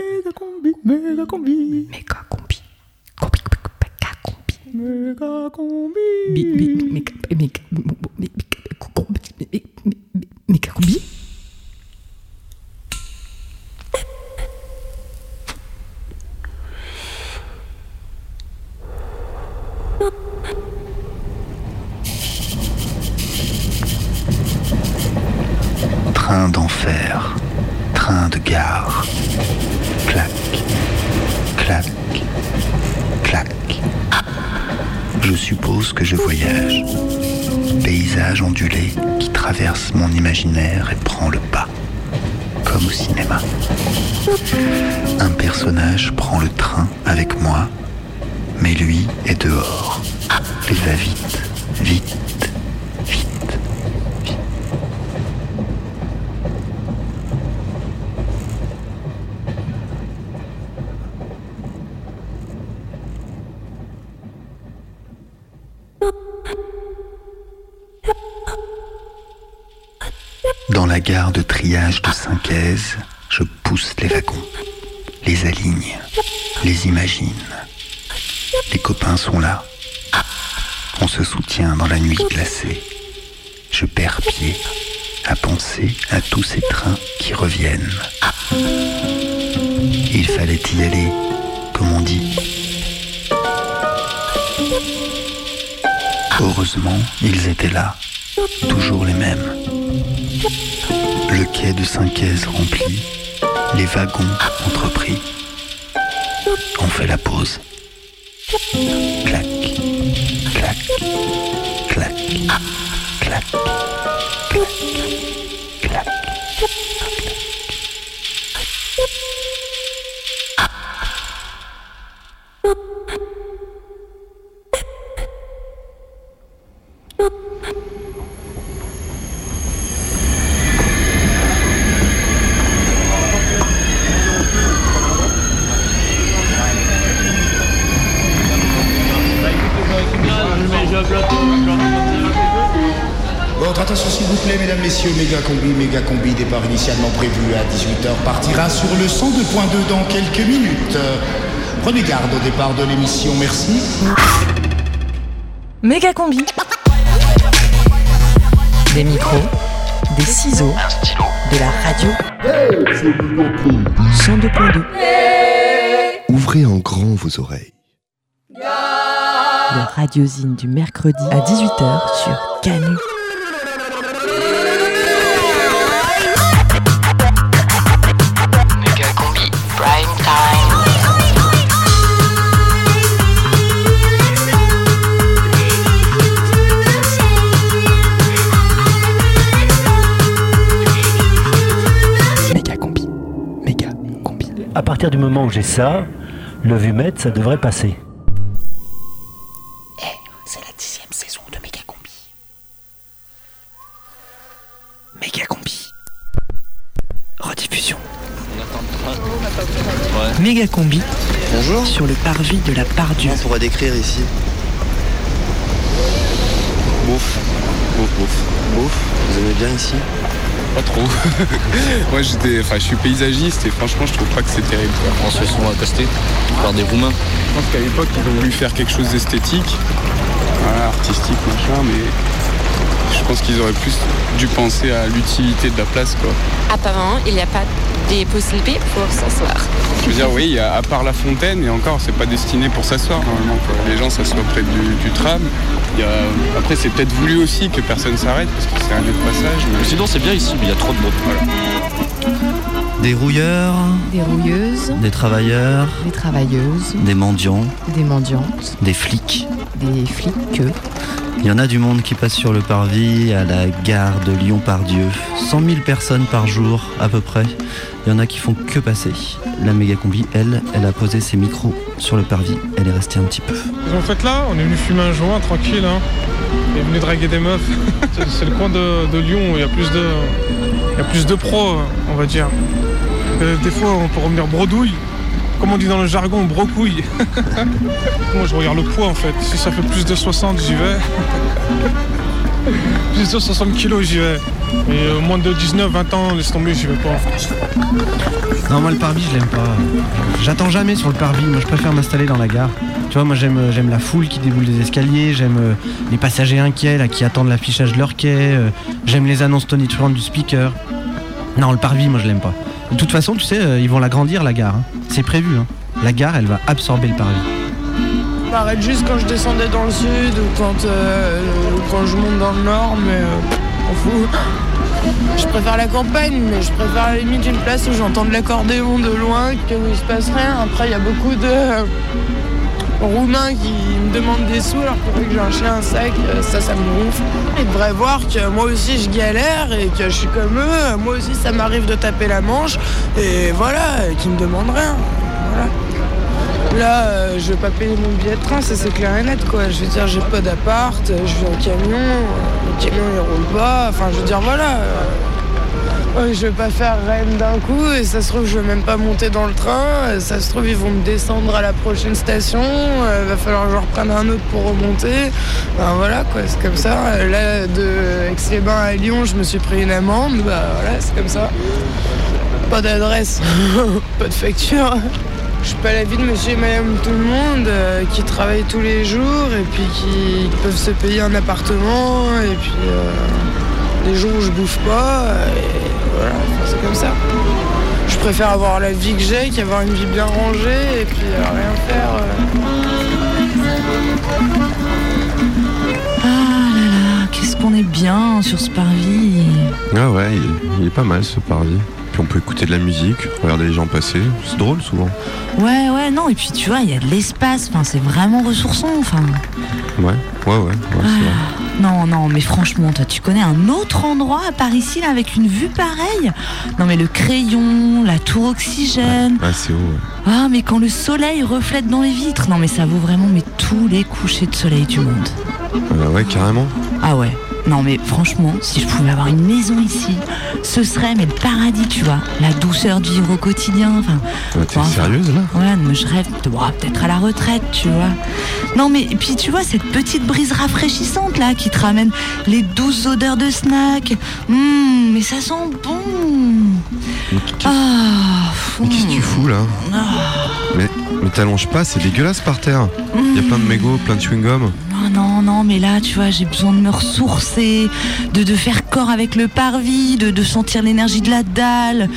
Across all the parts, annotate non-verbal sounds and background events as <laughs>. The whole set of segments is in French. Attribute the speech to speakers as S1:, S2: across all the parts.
S1: méga combi, méga combi,
S2: Méga combi. Combi, méga combi.
S1: méga combi.
S2: Bi- bi- méga- méga- méga- méga-
S3: là, toujours les mêmes. Le quai de Saint-Caise rempli, les wagons entrepris. On fait la pause. Clac, clac, clac, clac, clac, clac.
S4: Messieurs, méga combi, méga combi, départ initialement prévu à 18h, partira sur le 102.2 dans quelques minutes. Prenez garde au départ de l'émission, merci.
S2: Méga combi. Des micros, des ciseaux, de la radio. 102.2.
S5: Ouvrez en grand vos oreilles.
S2: Le radiosine du mercredi à 18h sur Canu.
S6: Partir du moment où j'ai ça, le vumètre, ça devrait passer.
S2: C'est la dixième saison de Méga combi. Méga combi. Rediffusion. Méga combi
S7: Bonjour.
S2: sur le parvis de la Pardieu.
S7: On pourrait décrire ici? Bouffe, bouffe. Bouffe. Vous aimez bien ici?
S8: Pas trop. <laughs> Moi j'étais, enfin je suis paysagiste et franchement je trouve pas que c'est terrible.
S9: On se souvent accoster par des Roumains.
S8: Je pense qu'à l'époque ils ont voulu faire quelque chose d'esthétique, voilà, artistique machin, mais je pense qu'ils auraient plus dû penser à l'utilité de la place quoi.
S10: Apparemment, il n'y a pas des possibilités pour s'asseoir.
S8: Je veux dire oui, à part la fontaine et encore c'est pas destiné pour s'asseoir normalement. quoi. Les gens s'assoient près du, du tram. Il y a- Après c'est peut-être voulu aussi que personne s'arrête parce que c'est un lieu de passage. mais-
S9: Sinon c'est bien ici, mais il y a trop de monde.
S7: Des rouilleurs,
S2: Des rouilleuses,
S7: des travailleurs,
S2: des travailleuses,
S7: des mendiants,
S2: des mendiantes,
S7: des flics.
S2: des flics.
S7: Il y en a du monde qui passe sur le parvis à la gare de Lyon-Pardieu. 100 000 personnes par jour à peu près. Il y en a qui font que passer. La méga combi, elle, elle a posé ses micros sur le parvis. Elle est restée un petit peu.
S11: En fait là, on est venu fumer un joint tranquille, hein. On est venu draguer des meufs. <laughs> C'est- le coin de, de Lyon, où il y a plus de, il y a plus de pros, on va dire. Euh, des fois, on peut revenir bredouille. Comme on dit dans le jargon, brocouille. <laughs> Moi, je regarde le poids en fait. Si ça fait plus de 60, j'y vais. <laughs> plus de 60 kilos, j'y vais. Mais euh, moins de 19, 20 ans, laisse tomber, j'y vais pas.
S12: Non, moi le parvis, je l'aime pas. J'attends jamais sur le parvis. Moi, je préfère m'installer dans la gare. Tu vois, moi, j'aime euh, j'aime la foule qui déboule des escaliers. J'aime euh, les passagers inquiets là qui attendent l'affichage de leur quai. euh, j'aime les annonces tonitruantes du speaker. Non, le parvis, moi, je l'aime pas. De toute façon, tu sais, ils vont l'agrandir la gare. hein. C'est prévu. hein. La gare, elle va absorber le parvis.
S13: Je m'arrête juste quand je descendais dans le sud ou quand, euh, quand je monte dans le nord, mais euh, on fout. Je préfère la campagne, mais je préfère à la limite une place où j'entends de l'accordéon de loin, que où il se passe rien. Après, il y a beaucoup de euh, Roumains qui me demandent des sous alors que que j'ai un chien, un sac, euh, ça, ça me gonfle. Ils devraient voir que moi aussi je galère et que je suis comme eux. Moi aussi, ça m'arrive de taper la manche et voilà, qu'ils me demandent rien. Voilà. Là, euh, je vais pas payer mon billet de train, ça c'est clair et net quoi. Je veux dire, j'ai pas d'appart, je vis en camion, camion il roule pas, enfin je veux dire voilà. euh, je vais pas faire reine d'un coup et ça se trouve je vais même pas monter dans le train, ça se trouve ils vont me descendre à la prochaine station, euh, va falloir que je reprenne un autre pour remonter. Enfin voilà quoi, c'est comme ça. Là de Aix-les-Bains à Lyon, je me suis pris une amende, bah voilà, c'est comme ça. Pas d'adresse, <laughs> pas de facture. Je suis pas la vie de monsieur et madame tout le monde euh, qui travaillent tous les jours et puis qui peuvent se payer un appartement et puis euh, les jours où je bouffe pas euh, et voilà, enfin, c'est comme ça. Je préfère avoir la vie que j'ai qu'avoir une vie bien rangée et puis euh, rien faire.
S14: Ah là là, qu'est-ce qu'on est bien sur ce parvis.
S15: Ah ouais, il, il est pas mal ce parvis. Puis on peut écouter de la musique, regarder les gens passer. C'est drôle souvent.
S14: Ouais, ouais, non, et puis tu vois, il y a de l'espace, enfin, c'est vraiment ressourçant, enfin.
S15: Ouais, ouais, ouais, ouais, vrai.
S14: Non, non, mais franchement, toi, tu connais un autre endroit à Paris ici, là, avec une vue pareille? Non, mais le crayon, la tour oxygène.
S15: Ah, c'est haut. ouais.
S14: Ah, mais quand le soleil reflète dans les vitres. Non, mais ça vaut vraiment mais tous les couchers de soleil du monde.
S15: Euh, ouais, carrément.
S14: Ah ouais. Non, mais franchement, si je pouvais avoir une maison ici, ce serait mais le paradis, tu vois. La douceur de vivre au quotidien. Enfin,
S15: Ouais, T'es
S14: Enfin,
S15: sérieuse là
S14: Ouais, mais je rêve de bon, peut-être à la retraite, tu vois. Non, mais et puis tu vois, cette petite brise rafraîchissante là qui te ramène les douces odeurs de snack. Hum, mais ça sent bon. Ah,
S15: Mais qu'est-ce que tu fous là
S14: ah.
S15: Mais, mais t'allonges pas, c'est dégueulasse par terre. Il y a plein de mégots, plein de chewing-gum.
S14: Oh non, non, mais là, tu vois, j'ai besoin de me ressourcer, de, de faire corps avec le parvis, de, de sentir l'énergie de la dalle.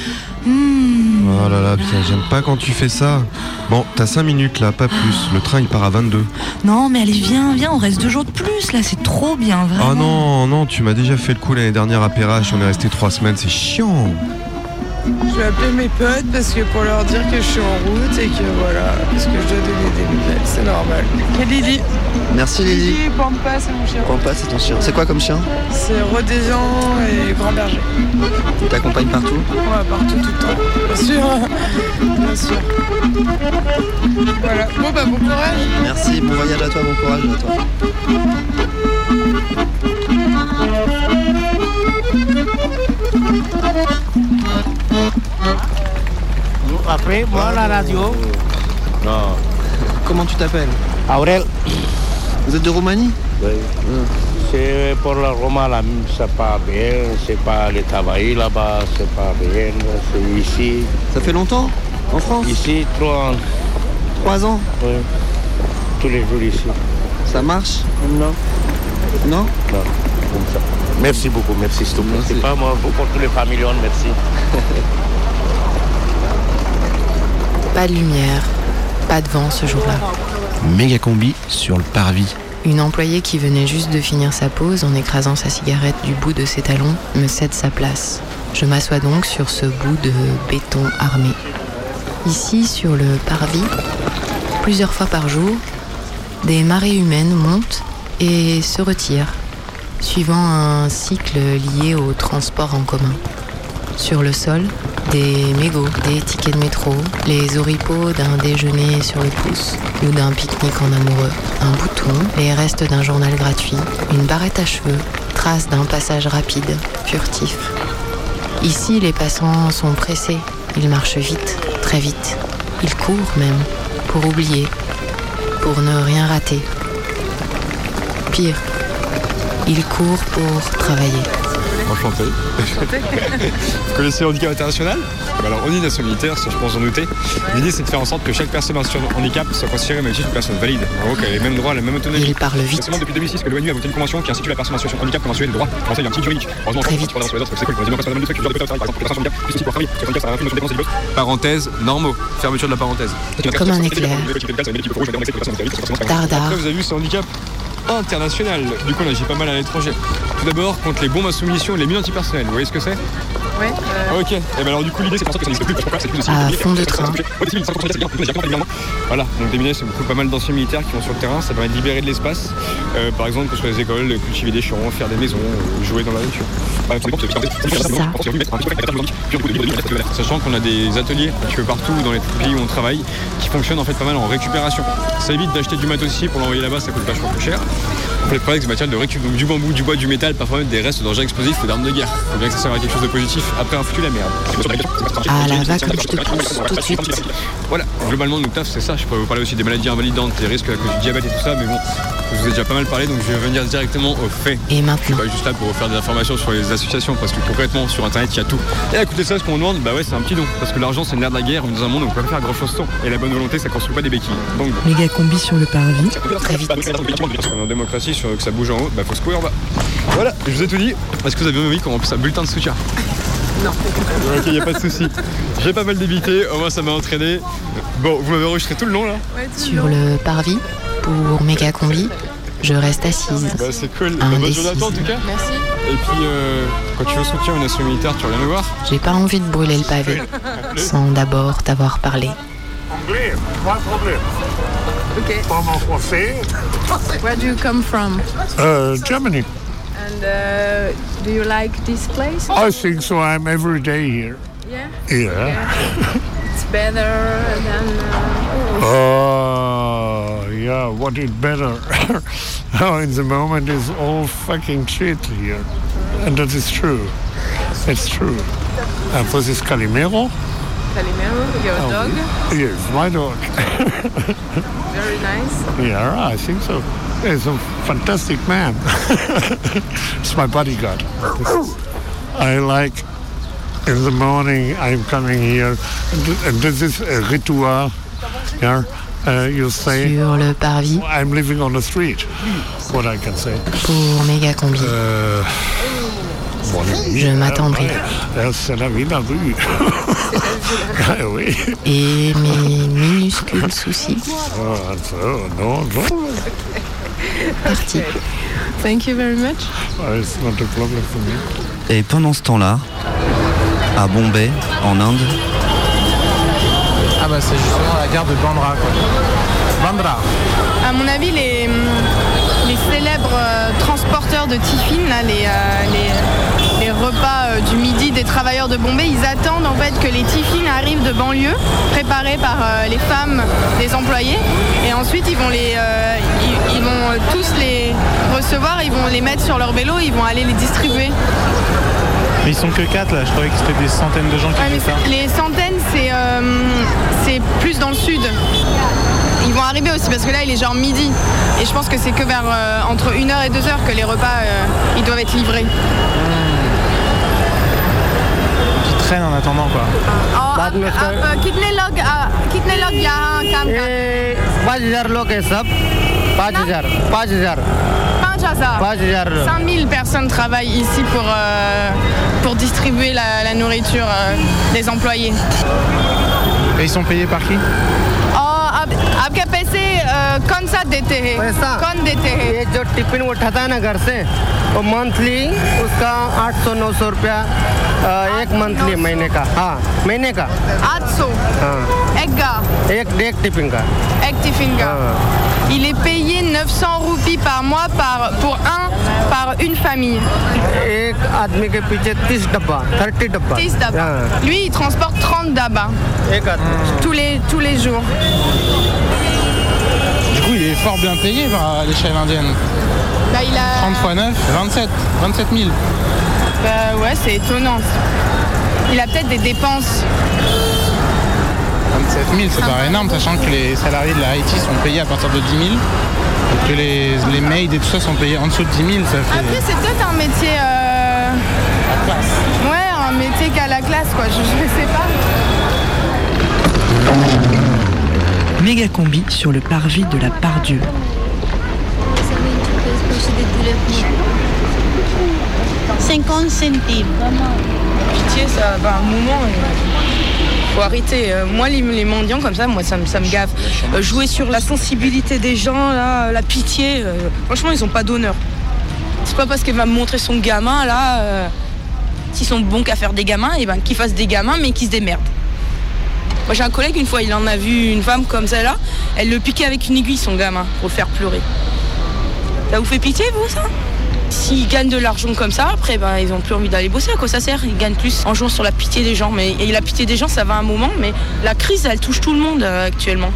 S14: Hum.
S15: Oh là là, putain, j'aime pas quand tu fais ça. Bon, t'as 5 minutes là, pas plus. Le train il part à 22.
S14: Non, mais allez, viens, viens, on reste deux jours de plus, là, c'est trop bien, vraiment.
S15: Oh non, non, tu m'as déjà fait le coup l'année dernière à Perrache, on est resté 3 semaines, c'est chiant.
S13: Je vais appeler mes potes parce que pour leur dire que je suis en route et que voilà, parce que je dois donner des nouvelles, c'est normal. Et Lily
S7: Merci Lily.
S13: Lily, Pampa, c'est mon chien.
S7: Pampa, c'est ton chien. C'est quoi comme chien?
S13: C'est Rhodésian et Grand Berger.
S7: Il t'accompagne partout?
S13: Ouais, partout, tout le temps. Bien sûr. Bien sûr. Voilà. Bon, bah, bon courage.
S7: Merci, bon voyage à toi, bon courage à toi.
S16: Après, moi, la radio.
S7: Non. <laughs> Comment tu t'appelles?
S16: Aurel.
S7: Vous êtes de Roumanie?
S16: Oui. C'est pour la Roma, là, c'est pas bien. C'est pas le travail là-bas, c'est pas bien. C'est ici.
S7: Ça fait longtemps? En France?
S16: Ici, trois ans.
S7: Trois ans?
S16: Oui. Tous les jours ici.
S7: Ça marche?
S16: Non.
S7: Non?
S16: Non. Comme ça. Merci beaucoup, merci, s'il te plaît. C'est pas moi, pour tous les familles, merci. <laughs>
S17: Pas de lumière, pas de vent ce jour-là.
S12: Méga combi sur le parvis.
S17: Une employée qui venait juste de finir sa pause en écrasant sa cigarette du bout de ses talons me cède sa place. Je m'assois donc sur ce bout de béton armé. Ici, sur le parvis, plusieurs fois par jour, des marées humaines montent et se retirent, suivant un cycle lié au transport en commun. Sur le sol, des mégots, des tickets de métro, les oripeaux d'un déjeuner sur le pouce ou d'un pique-nique en amoureux, un bouton, les restes d'un journal gratuit, une barrette à cheveux, traces d'un passage rapide, furtif. Ici, les passants sont pressés, ils marchent vite, très vite. Ils courent même, pour oublier, pour ne rien rater. Pire, ils courent pour travailler.
S18: Enchanté. <laughs> Vous connaissez le handicap international Bah Alors, on est une nation militaire, ça je pense en douter. L'idée, c'est de faire en sorte que chaque personne en situation de handicap soit considérée comme une personne valide. En gros, qu'elle ait les mêmes droits, la même autonomie.
S17: Il parle vite.
S18: C'est seulement depuis 2006 que l'ONU a voté une convention qui institue la personne en situation de handicap comme un sujet de droit. En fait, il y a un petit juridique. Heureusement,
S17: Très
S18: dans les autres, c'est cool. On dit, non, parce que madame, le truc, par exemple, que la personne en handicap, justice pour travailler. Parce que le handicap, ça a un film de défense et
S19: Parenthèse, normaux. Fermeture de la parenthèse.
S17: Comme un éclair. Dardard.
S18: Après, vous avez vu ce handicap international. Du coup, on pas mal à l'étranger. Tout d'abord, contre les bombes à soumission et les mines antipersonnelles. Vous voyez ce que c'est?
S20: Ouais.
S18: Ok, et ben alors du coup l'idée c'est pour ça que ça n'existe plus, parce que c'est plus
S17: À fond de train.
S18: Voilà, donc déminer c'est beaucoup pas mal d'anciens militaires qui vont sur le terrain, ça permet de libérer de l'espace, Euh, par exemple que sur les écoles, cultiver des champs, faire des maisons, euh, jouer dans la nature. Par exemple, Sachant qu'on a des ateliers un petit peu partout dans les pays où on travaille qui fonctionnent en fait pas mal en récupération. Ça évite d'acheter du matos ici pour l'envoyer là-bas, ça coûte vachement plus cher. Le ce matériel de récup, donc du bambou, du bois, du métal, parfois même des restes d'engins explosifs ou d'armes de guerre. Faut bien que ça serve à quelque chose de positif. Après un foutu la merde.
S17: Ah là, va comme je te pousse tout de suite.
S18: Voilà, globalement, notre taf, c'est ça. Je pourrais vous parler aussi des maladies invalidantes, des risques à cause du diabète et tout ça, mais bon, je vous ai déjà pas mal parlé, donc je vais revenir directement aux faits.
S17: Et
S18: Je suis
S17: maintenant
S18: pas juste là pour vous faire des informations sur les associations, parce que concrètement, sur internet, il y a tout. Et à côté de ça, ce qu'on demande, bah ouais, c'est un petit don. Parce que l'argent, c'est le nerf de la guerre, dans un monde où on peut pas faire grand chose sans. Et la bonne volonté, ça construit pas des béquilles. Donc,
S21: Méga combi sur le parvis.
S17: Très vite.
S18: en démocratie, sur que ça bouge en haut, bah faut se courir en bas. Voilà, je vous ai tout dit. Est-ce que vous avez envie qu'on remplisse un bulletin de soutien?
S20: Non.
S18: Ok, y a pas de souci. J'ai pas mal débité, au moins ça m'a entraîné. Bon, vous m'avez enregistré tout le long là
S17: Sur le parvis, pour méga combi, je reste assise.
S18: Bah c'est cool. Bah, bonne journée à toi en tout cas.
S20: Merci.
S18: Et puis, euh, quand tu veux soutien une nation militaire, tu reviens me voir.
S17: J'ai pas envie de brûler le pavé <laughs> sans d'abord t'avoir parlé.
S22: Anglais, pas de problème.
S20: Ok.
S22: Parle en français.
S20: Where do you come from?
S22: Uh, Germany.
S20: And uh, do you like this place?
S22: I think so. I'm every day here.
S20: Yeah.
S22: Yeah.
S20: It's better than. Uh,
S22: Oh, yeah. What is better? <laughs> oh, in the moment is all fucking shit here, and that is true. It's true. And this is Calimero.
S20: Calimero, your
S22: Oh,
S20: dog.
S22: Yes, my dog. <laughs>
S20: Very nice.
S22: yeah, I think so. He's a fantastic man. <laughs> it's my bodyguard. I like in the morning I'm coming here, and this is a ritual. Yeah, uh, you say
S17: Sur le parvis,
S22: I'm living on the street. What I can say.
S17: pour méga combi.
S22: Bon,
S17: Je m'attendrai.
S22: C'est la vie de la rue. <laughs> Oui.
S17: Et mes minuscules soucis
S22: Ah, ça, non, non.
S17: partis.
S20: Thank you very much.
S22: It's not a problem for me.
S7: Et pendant ce temps-là, à Bombay, en Inde,
S23: Ah bah c'est justement la gare de Bandra quoi. Bandra.
S20: À mon avis, les célèbres euh, transporteurs de tiffin, là, les, euh, les, les repas euh, du midi des travailleurs de Bombay, ils attendent en fait que les tiffins arrivent de banlieue, préparés par les femmes des employés. Et ensuite, ils vont, les, ils, ils vont tous les recevoir, ils vont les mettre sur leur vélo, ils vont aller les distribuer.
S23: Mais ils sont que 4 là, je croyais que c'était des centaines de gens qui faisaient ça.
S20: les centaines, c'est euh, c'est plus dans le sud vont arriver aussi parce que là il est genre midi. Et je pense que c'est que vers euh, entre 1h et 2h que les repas euh, ils doivent être livrés.
S23: Tu traînes en attendant quoi.
S20: Oh, ab, ab, kitne log
S24: kitne log yahan kaam karte 5000 log sab 5000
S20: 5000
S24: 5000
S20: 5000 personnes travaillent ici pour euh, pour distribuer la nourriture des employés.
S23: Et ils sont payés par qui?
S20: कौन सा देते हैं कौन देते हैं
S24: ये जो टिफिन उठाता है ना घर से वो मंथली उसका आठ सौ नौ सौ रुपया अ, एक मंथली महीने का हाँ महीने का
S20: 800
S24: हाँ
S20: एक gars.
S24: एक एक टिफिन का
S20: Avec Tifinga. Il est payé 900 roupies par mois par, pour un par une famille.
S24: एक आदमी के पीछे तीस डब्बा थर्टी डब्बा
S20: 30 dabas.
S24: हाँ,
S20: Lui, il transporte 30 dabas
S24: एक आदमी
S20: tous les, tous les jours.
S23: Il est fort bien payé par l'échelle indienne.
S20: Bah, il a...
S23: 30 fois 9, 27, 27 000.
S20: Bah ouais, c'est étonnant. Il a peut-être des dépenses.
S23: 27 000 ça paraît énorme sachant que les salariés de la Haïti sont payés à partir de 10 000. Et que les, les maids et tout ça sont payés en dessous de 10 000, ça fait...
S20: Après, c'est peut-être un métier euh,
S25: Ouais, un métier qu'à la classe, quoi. Je, je sais pas.
S2: Méga combi sur le parvis de la Pardieu.
S26: 50 centimes.
S25: Pitié, ça va un moment. Faut arrêter. Euh, Moi, les, les mendiants comme ça, moi, ça, me- ça me gave. Euh, jouer sur la sensibilité des gens, là, la pitié. euh, franchement, ils ont pas d'honneur. C'est pas parce qu'elle va me montrer son gamin, là, euh, s'ils sont bons qu'à faire des gamins, et ben qu'ils fassent des gamins, mais qu'ils se démerdent. Moi, j'ai un collègue, une fois, il en a vu une femme comme celle-là. Elle le piquait avec une aiguille, son gamin, pour le faire pleurer. Ça vous fait pitié, vous, ça? S'ils gagnent de l'argent comme ça, après, ben, ils ont plus envie d'aller bosser. À quoi ça sert? Ils gagnent plus en jouant sur la pitié des gens. Mais, et la pitié des gens, ça va un moment, mais la crise, elle touche tout le monde euh, actuellement.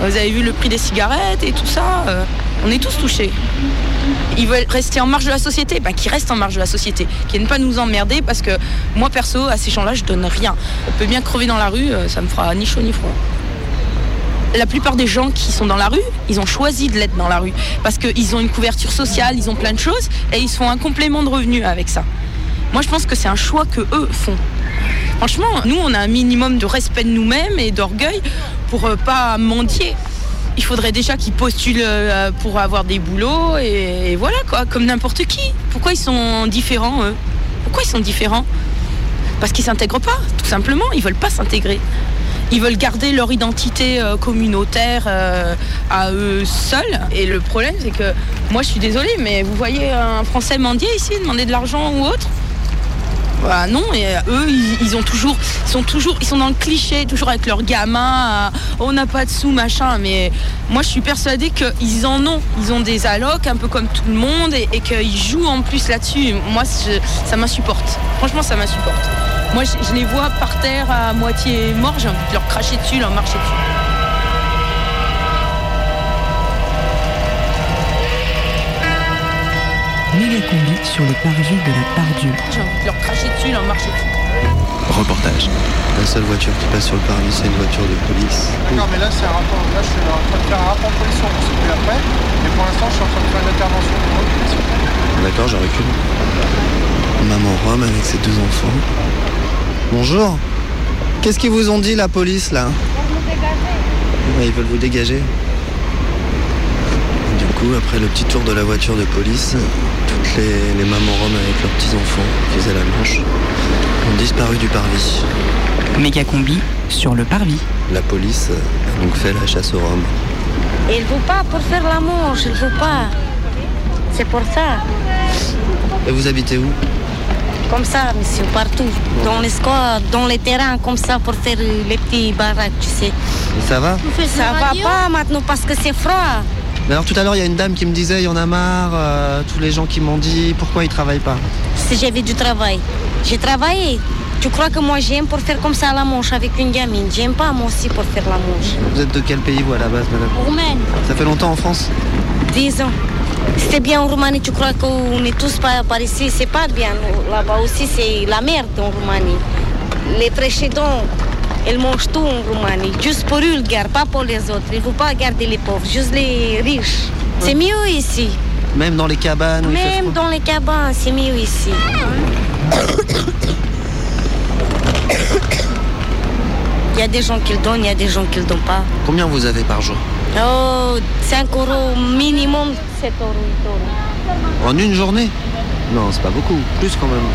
S25: Vous avez vu le prix des cigarettes et tout ça. euh, on est tous touchés. Ils veulent rester en marge de la société, ben, qu'ils restent en marge de la société, qu'ils viennent pas nous emmerder parce que moi perso, à ces gens-là, je donne rien. On peut bien crever dans la rue, euh, ça me fera ni chaud ni froid. La plupart des gens qui sont dans la rue, ils ont choisi de l'être dans la rue parce qu'ils ont une couverture sociale, ils ont plein de choses et ils font un complément de revenus avec ça. Moi, je pense que c'est un choix que eux font. Franchement, nous, on a un minimum de respect de nous-mêmes et d'orgueil pour euh, pas mendier. Il faudrait déjà qu'ils postulent euh, pour avoir des boulots et, voilà quoi, comme n'importe qui. Pourquoi ils sont différents eux? Pourquoi ils sont différents? Parce qu'ils s'intègrent pas, tout simplement. Ils veulent pas s'intégrer. Ils veulent garder leur identité euh, communautaire euh, à eux seuls. Et le problème, c'est que moi, je suis désolée, mais vous voyez un Français mendier ici, demander de l'argent ou autre? Bah non, et euh, eux, ils, ont toujours, sont toujours, ils sont dans le cliché, toujours avec leurs gamins. euh, on n'a pas de sous, machin. Mais moi, je suis persuadée qu'ils en ont. Ils ont des allocs, un peu comme tout le monde, et, qu'ils jouent en plus là-dessus. Moi, ça m'insupporte. Franchement, ça m'insupporte. Moi, je, je les vois par terre à moitié morts. J'ai envie de leur cracher dessus, leur marcher dessus.
S2: Combi sur le parvis de la Pardieu.
S25: J'ai envie de leur cracher dessus, leur marcher dessus.
S7: Reportage. La seule voiture qui passe sur le parvis, c'est une voiture de police.
S20: Non, mais là, c'est un rapport. Là, je suis en train de faire un rapport de police, on se plus après. Et pour l'instant, je suis en train de faire une intervention.
S7: D'accord, je recule. Maman Rome avec ses deux enfants. Bonjour. Qu'est-ce qu'ils vous ont dit, la police, là? Ouais, Ils veulent vous dégager. Coup, après le petit tour de la voiture de police, toutes les, les mamans roms avec leurs petits-enfants qui faisaient la manche ont disparu du parvis.
S2: Méga combi sur le parvis.
S7: La police a donc fait la chasse aux roms.
S26: Il ne faut pas pour faire la manche, il ne faut pas. C'est pour ça.
S7: Et vous habitez où?
S26: Comme ça, monsieur, partout. Dans les squats, dans les terrains, comme ça, pour faire les petits baraques, tu sais.
S7: Et ça va?
S26: Ça va pas maintenant parce que c'est froid.
S7: Mais alors tout à l'heure, il y a une dame qui me disait, il y en a marre, euh, tous les gens qui m'ont dit, pourquoi ils travaillent pas?
S26: Si j'avais du travail. J'ai travaillé. Tu crois que moi j'aime pour faire comme ça la manche avec une gamine? J'aime pas moi aussi pour faire la manche.
S7: Vous êtes de quel pays, vous, à la base, madame?
S26: Roumaine,
S7: Ça fait longtemps en France?
S26: 10 ans. C'était bien en Roumanie, tu crois qu'on est tous par, par ici? C'est pas bien. Là-bas aussi, c'est la merde en Roumanie. Les précédents, ils mangent tout en Roumanie. Juste pour gardent, pas pour les autres. Il ne faut pas garder les pauvres, juste les riches. C'est mieux ici.
S7: Même dans les cabanes
S26: Même dans les cabanes, c'est mieux ici. Il <coughs> y a des gens qui le donnent, il y a des gens qui le donnent pas.
S7: Combien vous avez par jour?
S26: Oh, 5 euros minimum, 7 euros, 8 euros.
S7: En une journée? Non, c'est pas beaucoup. Plus quand même.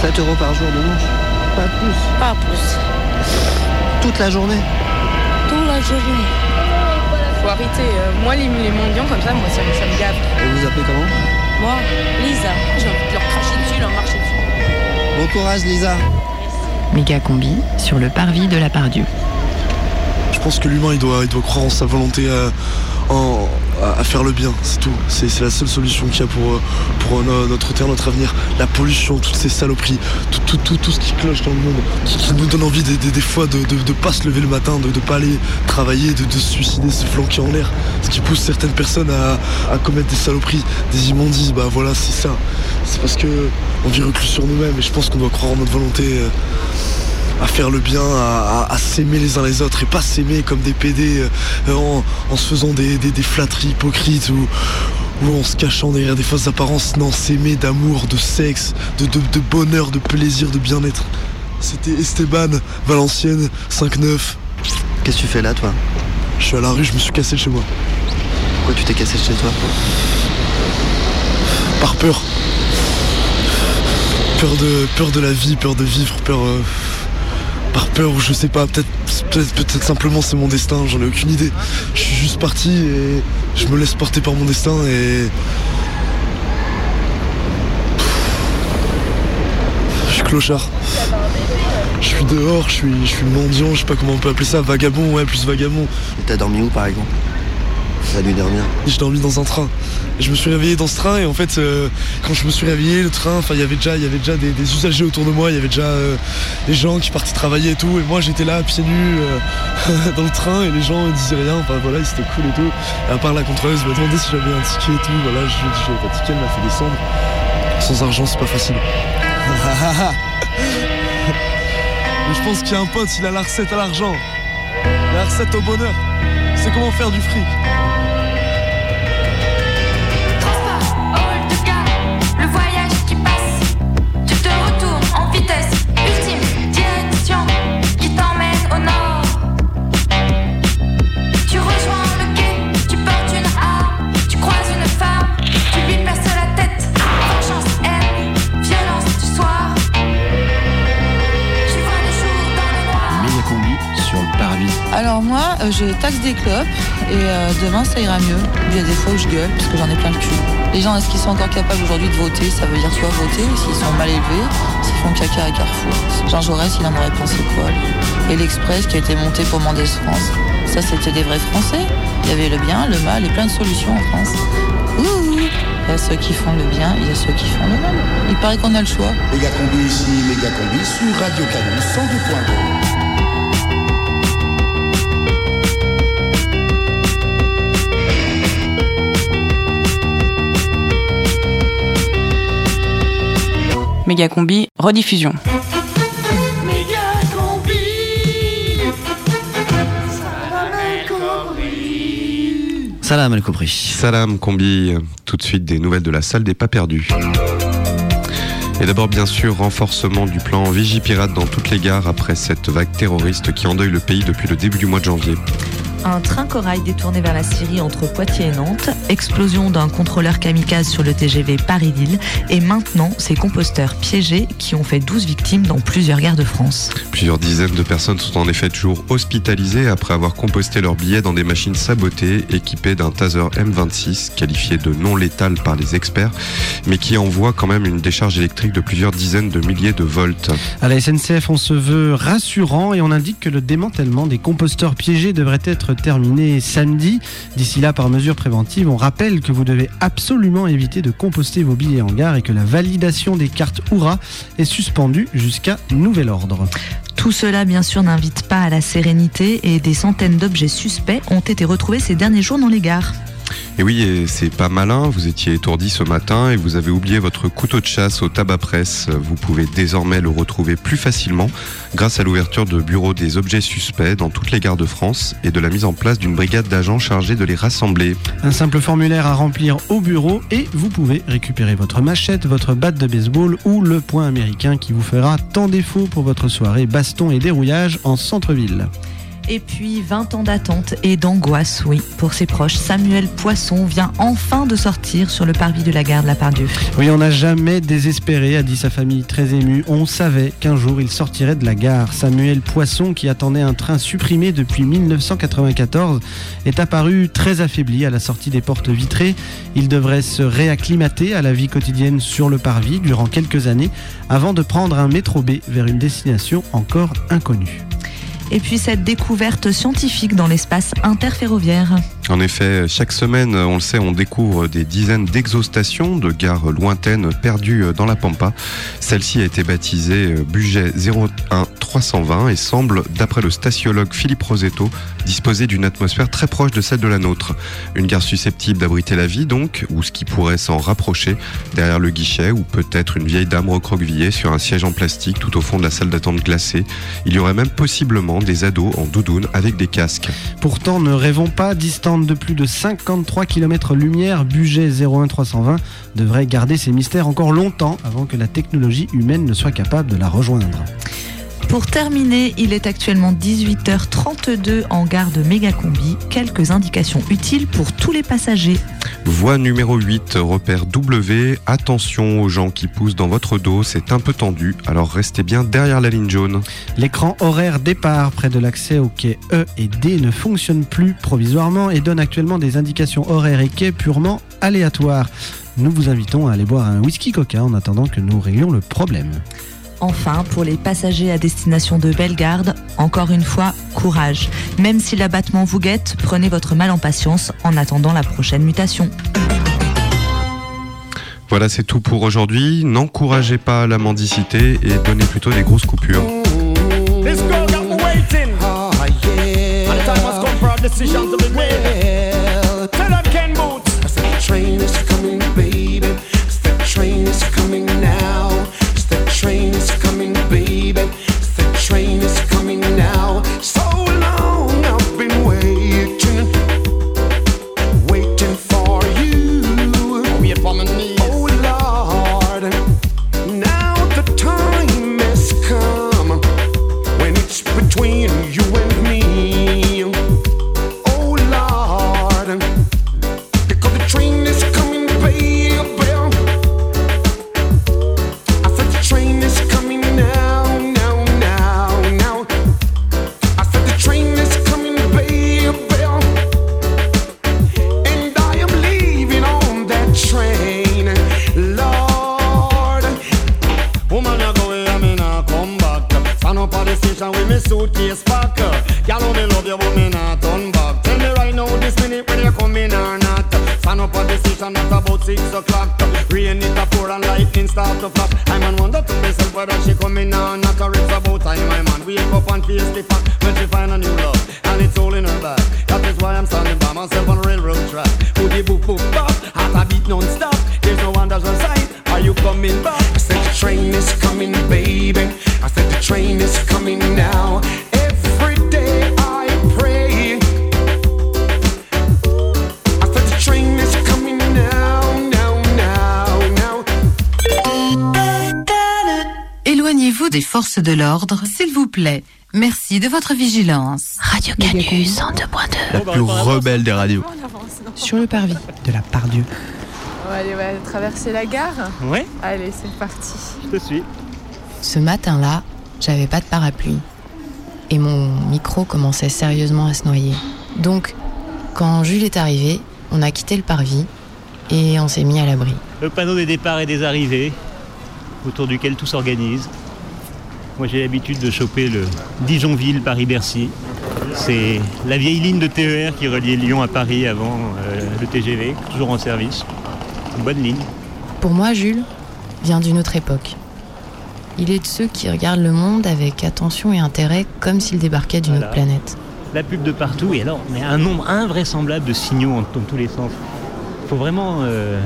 S7: 7 euros par jour de manche? Pas plus.
S26: Pas plus.
S7: Toute la journée
S26: Toute la journée.
S25: Faut arrêter. Euh, moi, les, les mendiants comme ça, moi, ça, me- ça me gave.
S7: Et vous appelez comment
S25: Moi, Lisa, j'ai envie de leur cracher dessus, leur marcher dessus.
S7: Bon courage, Lisa.
S2: Méga combi sur le parvis de la Pardieu.
S27: Je pense que l'humain, il doit, il doit croire en sa volonté à, en- à- faire le bien, c'est tout. C'est la seule solution qu'il y a pour, euh, pour euh, no- notre terre, notre avenir. La pollution, toutes ces saloperies, tout, tout, tout, tout ce qui cloche dans le monde, qui, qui nous donne envie des, des- des fois de ne pas se lever le matin, de ne pas aller travailler, de, de se suicider, se flanquer en l'air. Ce qui pousse certaines personnes à, à commettre des saloperies, des immondices. Bah voilà, c'est ça. C'est parce que on vit reclus sur nous-mêmes et je pense qu'on doit croire en notre volonté. euh, à faire le bien, à, à- à s'aimer les uns les autres et pas s'aimer comme des PD euh, en, en se faisant des, des- des flatteries hypocrites ou, Ou en se cachant derrière des fausses apparences. Non, s'aimer d'amour, de sexe, de, de, de bonheur, de plaisir, de bien-être. C'était Esteban, Valenciennes, 5-9.
S7: Qu'est-ce que tu fais là, toi?
S27: Je suis à la rue, je me suis cassé de chez moi.
S7: Pourquoi tu t'es cassé de chez toi?
S27: Par peur. Peur de, peur de la vie, peur de vivre, peur. euh, par peur ou je sais pas, peut-être peut-être simplement c'est mon destin, j'en ai aucune idée. Je suis juste parti et je me laisse porter par mon destin et. Je suis clochard. Je suis dehors, je suis, je suis mendiant, je sais pas comment on peut appeler ça, vagabond, ouais, plus vagabond.
S7: Et t'as dormi où par exemple? Nuit dernière
S27: J'ai dormi dans un train. Je me suis réveillé dans ce train et en fait euh, quand je me suis réveillé le train, enfin il y avait déjà y avait déjà des, usagers autour de moi, il y avait déjà euh, des gens qui partaient travailler et tout et moi j'étais là pieds nus euh, <laughs> dans le train et les gens disaient rien, enfin voilà c'était cool et tout. Et à part la contrôleuse m'a demandé si j'avais un ticket et tout, voilà je lui ai dit j'avais pas de ticket, elle m'a fait descendre. Sans argent c'est pas facile. <laughs> Mais je pense qu'il y a un pote, il a la recette à l'argent. La recette au bonheur. C'est comment faire du fric.
S2: Je taxe des clopes et euh, demain ça ira mieux. Il y a des fois où je gueule parce que j'en ai plein le cul. Les gens, est-ce qu'ils sont encore capables aujourd'hui de voter? Ça veut dire soit voter, s'ils sont mal élevés, s'ils font caca à Carrefour? Jean Jaurès, il en aurait pensé quoi Et l'Express qui a été monté pour Mendès France, ça c'était des vrais Français. Il y avait le bien, le mal et plein de solutions en France. Ouh Il y a ceux qui font le bien, il y a ceux qui font le mal. Il paraît qu'on a le choix.
S28: Méga combi ici, méga combi sur Radio Canon 102.2.
S29: Méga combi, rediffusion.
S30: Salam al Koubri.
S15: Salam Combi, tout de suite des nouvelles de la salle des pas perdus. Et d'abord, bien sûr, renforcement du plan Vigipirate dans toutes les gares après cette vague terroriste qui endeuille le pays depuis le début du mois de janvier.
S2: Un train corail détourné vers la Syrie entre Poitiers et Nantes, explosion d'un contrôleur kamikaze sur le TGV Paris-Lille, et maintenant ces composteurs piégés qui ont fait 12 victimes dans plusieurs gares de France.
S15: Plusieurs dizaines de personnes sont en effet toujours hospitalisées après avoir composté leurs billets dans des machines sabotées équipées d'un taser M26 qualifié de non létal par les experts, mais qui envoie quand même une décharge électrique de plusieurs dizaines de milliers de volts.
S12: À la SNCF, on se veut rassurant et on indique que le démantèlement des composteurs piégés devrait être terminé samedi. D'ici là, par mesure préventive, on rappelle que vous devez absolument éviter de composter vos billets en gare et que la validation des cartes Oura est suspendue jusqu'à nouvel ordre.
S2: Tout cela, bien sûr, n'invite pas à la sérénité et des centaines d'objets suspects ont été retrouvés ces derniers jours dans les gares.
S15: Et oui, c'est pas malin, vous étiez étourdi ce matin et vous avez oublié votre couteau de chasse au tabac presse. Vous pouvez désormais le retrouver plus facilement grâce à l'ouverture de bureaux des objets suspects dans toutes les gares de France et de la mise en place d'une brigade d'agents chargés de les rassembler.
S12: Un simple formulaire à remplir au bureau et vous pouvez récupérer votre machette, votre batte de baseball ou le point américain qui vous fera tant défaut pour votre soirée baston et dérouillage en centre-ville.
S2: Et puis 20 ans d'attente et d'angoisse, oui, pour ses proches. Samuel Poisson vient enfin de sortir sur le parvis de la gare de la Pardieu.
S12: Oui, on n'a jamais désespéré, a dit sa famille très émue. On savait qu'un jour il sortirait de la gare. Samuel Poisson, qui attendait un train supprimé depuis 1994, est apparu très affaibli à la sortie des portes vitrées. Il devrait se réacclimater à la vie quotidienne sur le parvis durant quelques années avant de prendre un métro B vers une destination encore inconnue.
S2: Et puis cette découverte scientifique dans l'espace interferroviaire.
S15: En effet, chaque semaine, on le sait, on découvre des dizaines d'exostations de gares lointaines perdues dans la Pampa. Celle-ci a été baptisée Budget 01320 et semble, d'après le statiologue Philippe Rosetto, disposer d'une atmosphère très proche de celle de la nôtre. Une gare susceptible d'abriter la vie, donc, ou ce qui pourrait s'en rapprocher, derrière le guichet, ou peut-être une vieille dame recroquevillée sur un siège en plastique tout au fond de la salle d'attente glacée. Il y aurait même possiblement des ados en doudoune avec des casques.
S12: Pourtant, ne rêvons pas distance de plus de 53 km lumière, budget 01320 devrait garder ses mystères encore longtemps avant que la technologie humaine ne soit capable de la rejoindre.
S14: Pour terminer, il est actuellement 18h32 en gare de Mégacombi. Quelques indications utiles pour tous les passagers.
S15: Voie numéro 8, repère W. Attention aux gens qui poussent dans votre dos, c'est un peu tendu, alors restez bien derrière la ligne jaune.
S12: L'écran horaire départ près de l'accès aux quais E et D ne fonctionne plus provisoirement et donne actuellement des indications horaires et quais purement aléatoires. Nous vous invitons à aller boire un whisky coca en attendant que nous réglions le problème.
S14: Enfin, pour les passagers à destination de Bellegarde, encore une fois, courage. Même si l'abattement vous guette, prenez votre mal en patience en attendant la prochaine mutation.
S15: Voilà, c'est tout pour aujourd'hui. N'encouragez pas la mendicité et donnez plutôt des grosses coupures.
S31: Tell them Ken Boots.
S32: I said the train is coming, baby. Said
S33: plaît. Merci de votre vigilance. Radio Canus en 2.2.
S7: La plus rebelle des radios.
S17: Sur le parvis.
S12: De la Pardieu.
S25: On va aller traverser la gare
S34: Ouais.
S25: Allez, c'est parti.
S34: Je te suis.
S17: Ce matin-là, j'avais pas de parapluie. Et mon micro commençait sérieusement à se noyer. Donc, quand Jules est arrivé, on a quitté le parvis et on s'est mis à l'abri.
S34: Le panneau des départs et des arrivées, autour duquel tout s'organise. Moi j'ai l'habitude de choper le Dijonville Paris-Bercy. C'est la vieille ligne de TER qui reliait Lyon à Paris avant euh, le TGV, toujours en service. Une bonne ligne.
S17: Pour moi, Jules vient d'une autre époque. Il est de ceux qui regardent le monde avec attention et intérêt comme s'il débarquait d'une
S34: Voilà.
S17: autre planète.
S34: La pub de partout, et alors, mais un nombre invraisemblable de signaux en- dans tous les sens. Il faut vraiment euh,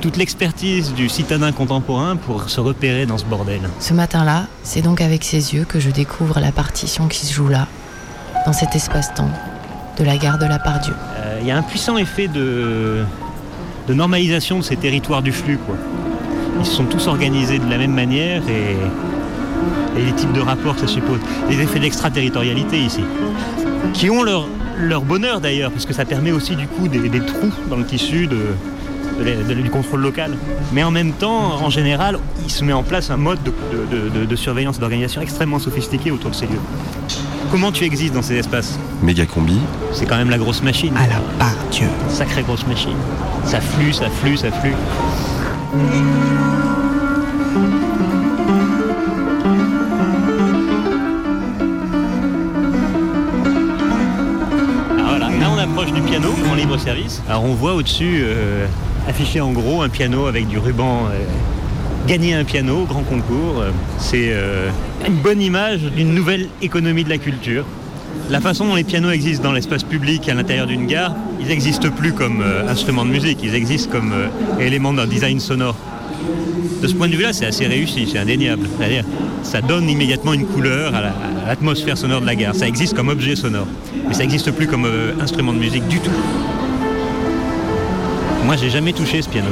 S34: toute l'expertise du citadin contemporain pour se repérer dans ce bordel.
S17: Ce matin-là, c'est donc avec ses yeux que je découvre la partition qui se joue là, dans cet espace-temps de la gare de la Pardieu.
S34: Euh, Il y a un puissant effet de, de normalisation de ces territoires du flux. Quoi. Ils se sont tous organisés de la même manière et, et les types de rapports que ça suppose. Les effets d'extraterritorialité ici, qui ont leur, leur bonheur d'ailleurs, parce que ça permet aussi du coup des, des trous dans le tissu de, de la- de- du contrôle local. Mais en même temps, en général, il se met en place un mode de, de- de- de surveillance et d'organisation extrêmement sophistiqué autour de ces lieux. Comment tu existes dans ces espaces
S15: Méga combi.
S34: c'est quand même la grosse machine. À la part Dieu. Sacrée grosse machine. Ça flue, ça flue, ça flue. Alors voilà, là on approche du piano en libre service. Alors on voit au-dessus euh, affiché en gros un piano avec du ruban. euh, Gagner un piano, grand concours, euh, c'est euh, une bonne image d'une nouvelle économie de la culture. La façon dont les pianos existent dans l'espace public à l'intérieur d'une gare, ils n'existent plus comme euh, instruments de musique, ils existent comme euh, éléments d'un design sonore. De ce point de vue-là, c'est assez réussi, c'est indéniable. C'est-à-dire, ça donne immédiatement une couleur à la- à l'atmosphère sonore de la gare. Ça existe comme objet sonore, mais ça n'existe plus comme instrument de musique du tout. Moi, j'ai jamais touché ce piano.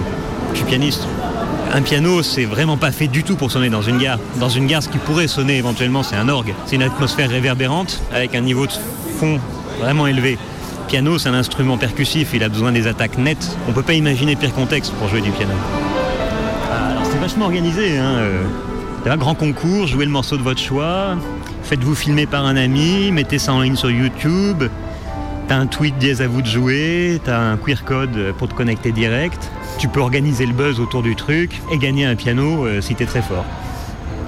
S34: Je suis pianiste. Un piano, c'est vraiment pas fait du tout pour sonner dans une gare. Dans une gare, ce qui pourrait sonner éventuellement, c'est un orgue. C'est une atmosphère réverbérante avec un niveau de fond vraiment élevé. Piano, c'est un instrument percussif, il a besoin des attaques nettes. On peut pas imaginer pire contexte pour jouer du piano. Ah, Alors c'est vachement organisé. Hein. euh. T'as un grand concours, jouez le morceau de votre choix, faites-vous filmer par un ami, mettez ça en ligne sur YouTube. T'as un tweet dièse à vous de jouer, t'as un QR code pour te connecter direct. Tu peux organiser le buzz autour du truc et gagner un piano euh, si t'es très fort.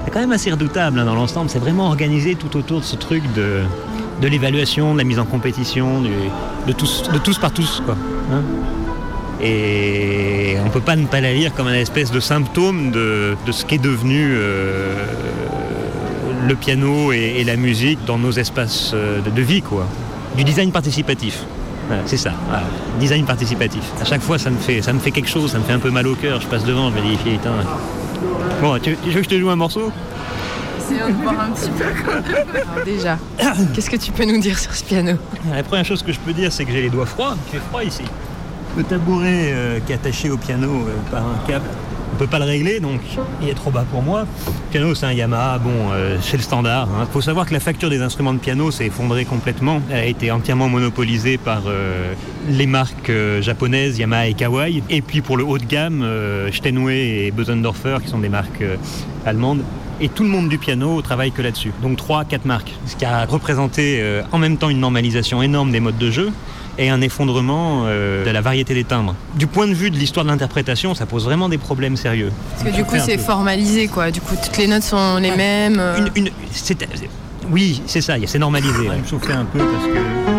S34: C'est quand même assez redoutable hein, dans l'ensemble. C'est vraiment organisé tout autour de ce truc de, l'évaluation, de la mise en compétition, de, tous, par tous. Quoi, hein. et on peut pas ne pas la lire comme un espèce de symptôme de, de ce qu'est devenu euh, le piano et, et la musique dans nos espaces euh, de, de vie, quoi. Du design participatif. Voilà, c'est ça, voilà. design participatif. À chaque fois, ça me, fait, ça me fait quelque chose, ça me fait un peu mal au cœur. Je passe devant, je me dis, putain. Bon, tu, tu veux que je te joue un morceau?
S17: Essayons de voir un petit peu quand même. Alors déjà, qu'est-ce que tu peux nous dire sur ce piano?
S34: La première chose que je peux dire, c'est que j'ai les doigts froids. Il fait froid ici. Le tabouret euh, qui est attaché au piano euh, par un câble, on peut pas le régler, donc il est trop bas pour moi. Le piano, c'est un Yamaha, bon, euh, c'est le standard. Il faut savoir que la facture des instruments de piano s'est effondrée complètement. Elle a été entièrement monopolisée par euh, les marques euh, japonaises, Yamaha et Kawai. Et puis pour le haut de gamme, Steinway et Bösendorfer, qui sont des marques allemandes. Et tout le monde du piano travaille que là-dessus. Donc 3 quatre marques. Ce qui a représenté en même temps une normalisation énorme des modes de jeu et un effondrement euh, de la variété des timbres. Du point de vue de l'histoire de l'interprétation, ça pose vraiment des problèmes sérieux.
S17: Parce que du coup, c'est formalisé, quoi. Du coup, toutes les notes sont les mêmes. euh.
S34: Une- une- c'est- oui, c'est ça, c'est normalisé. Je vais me chauffer un peu parce que...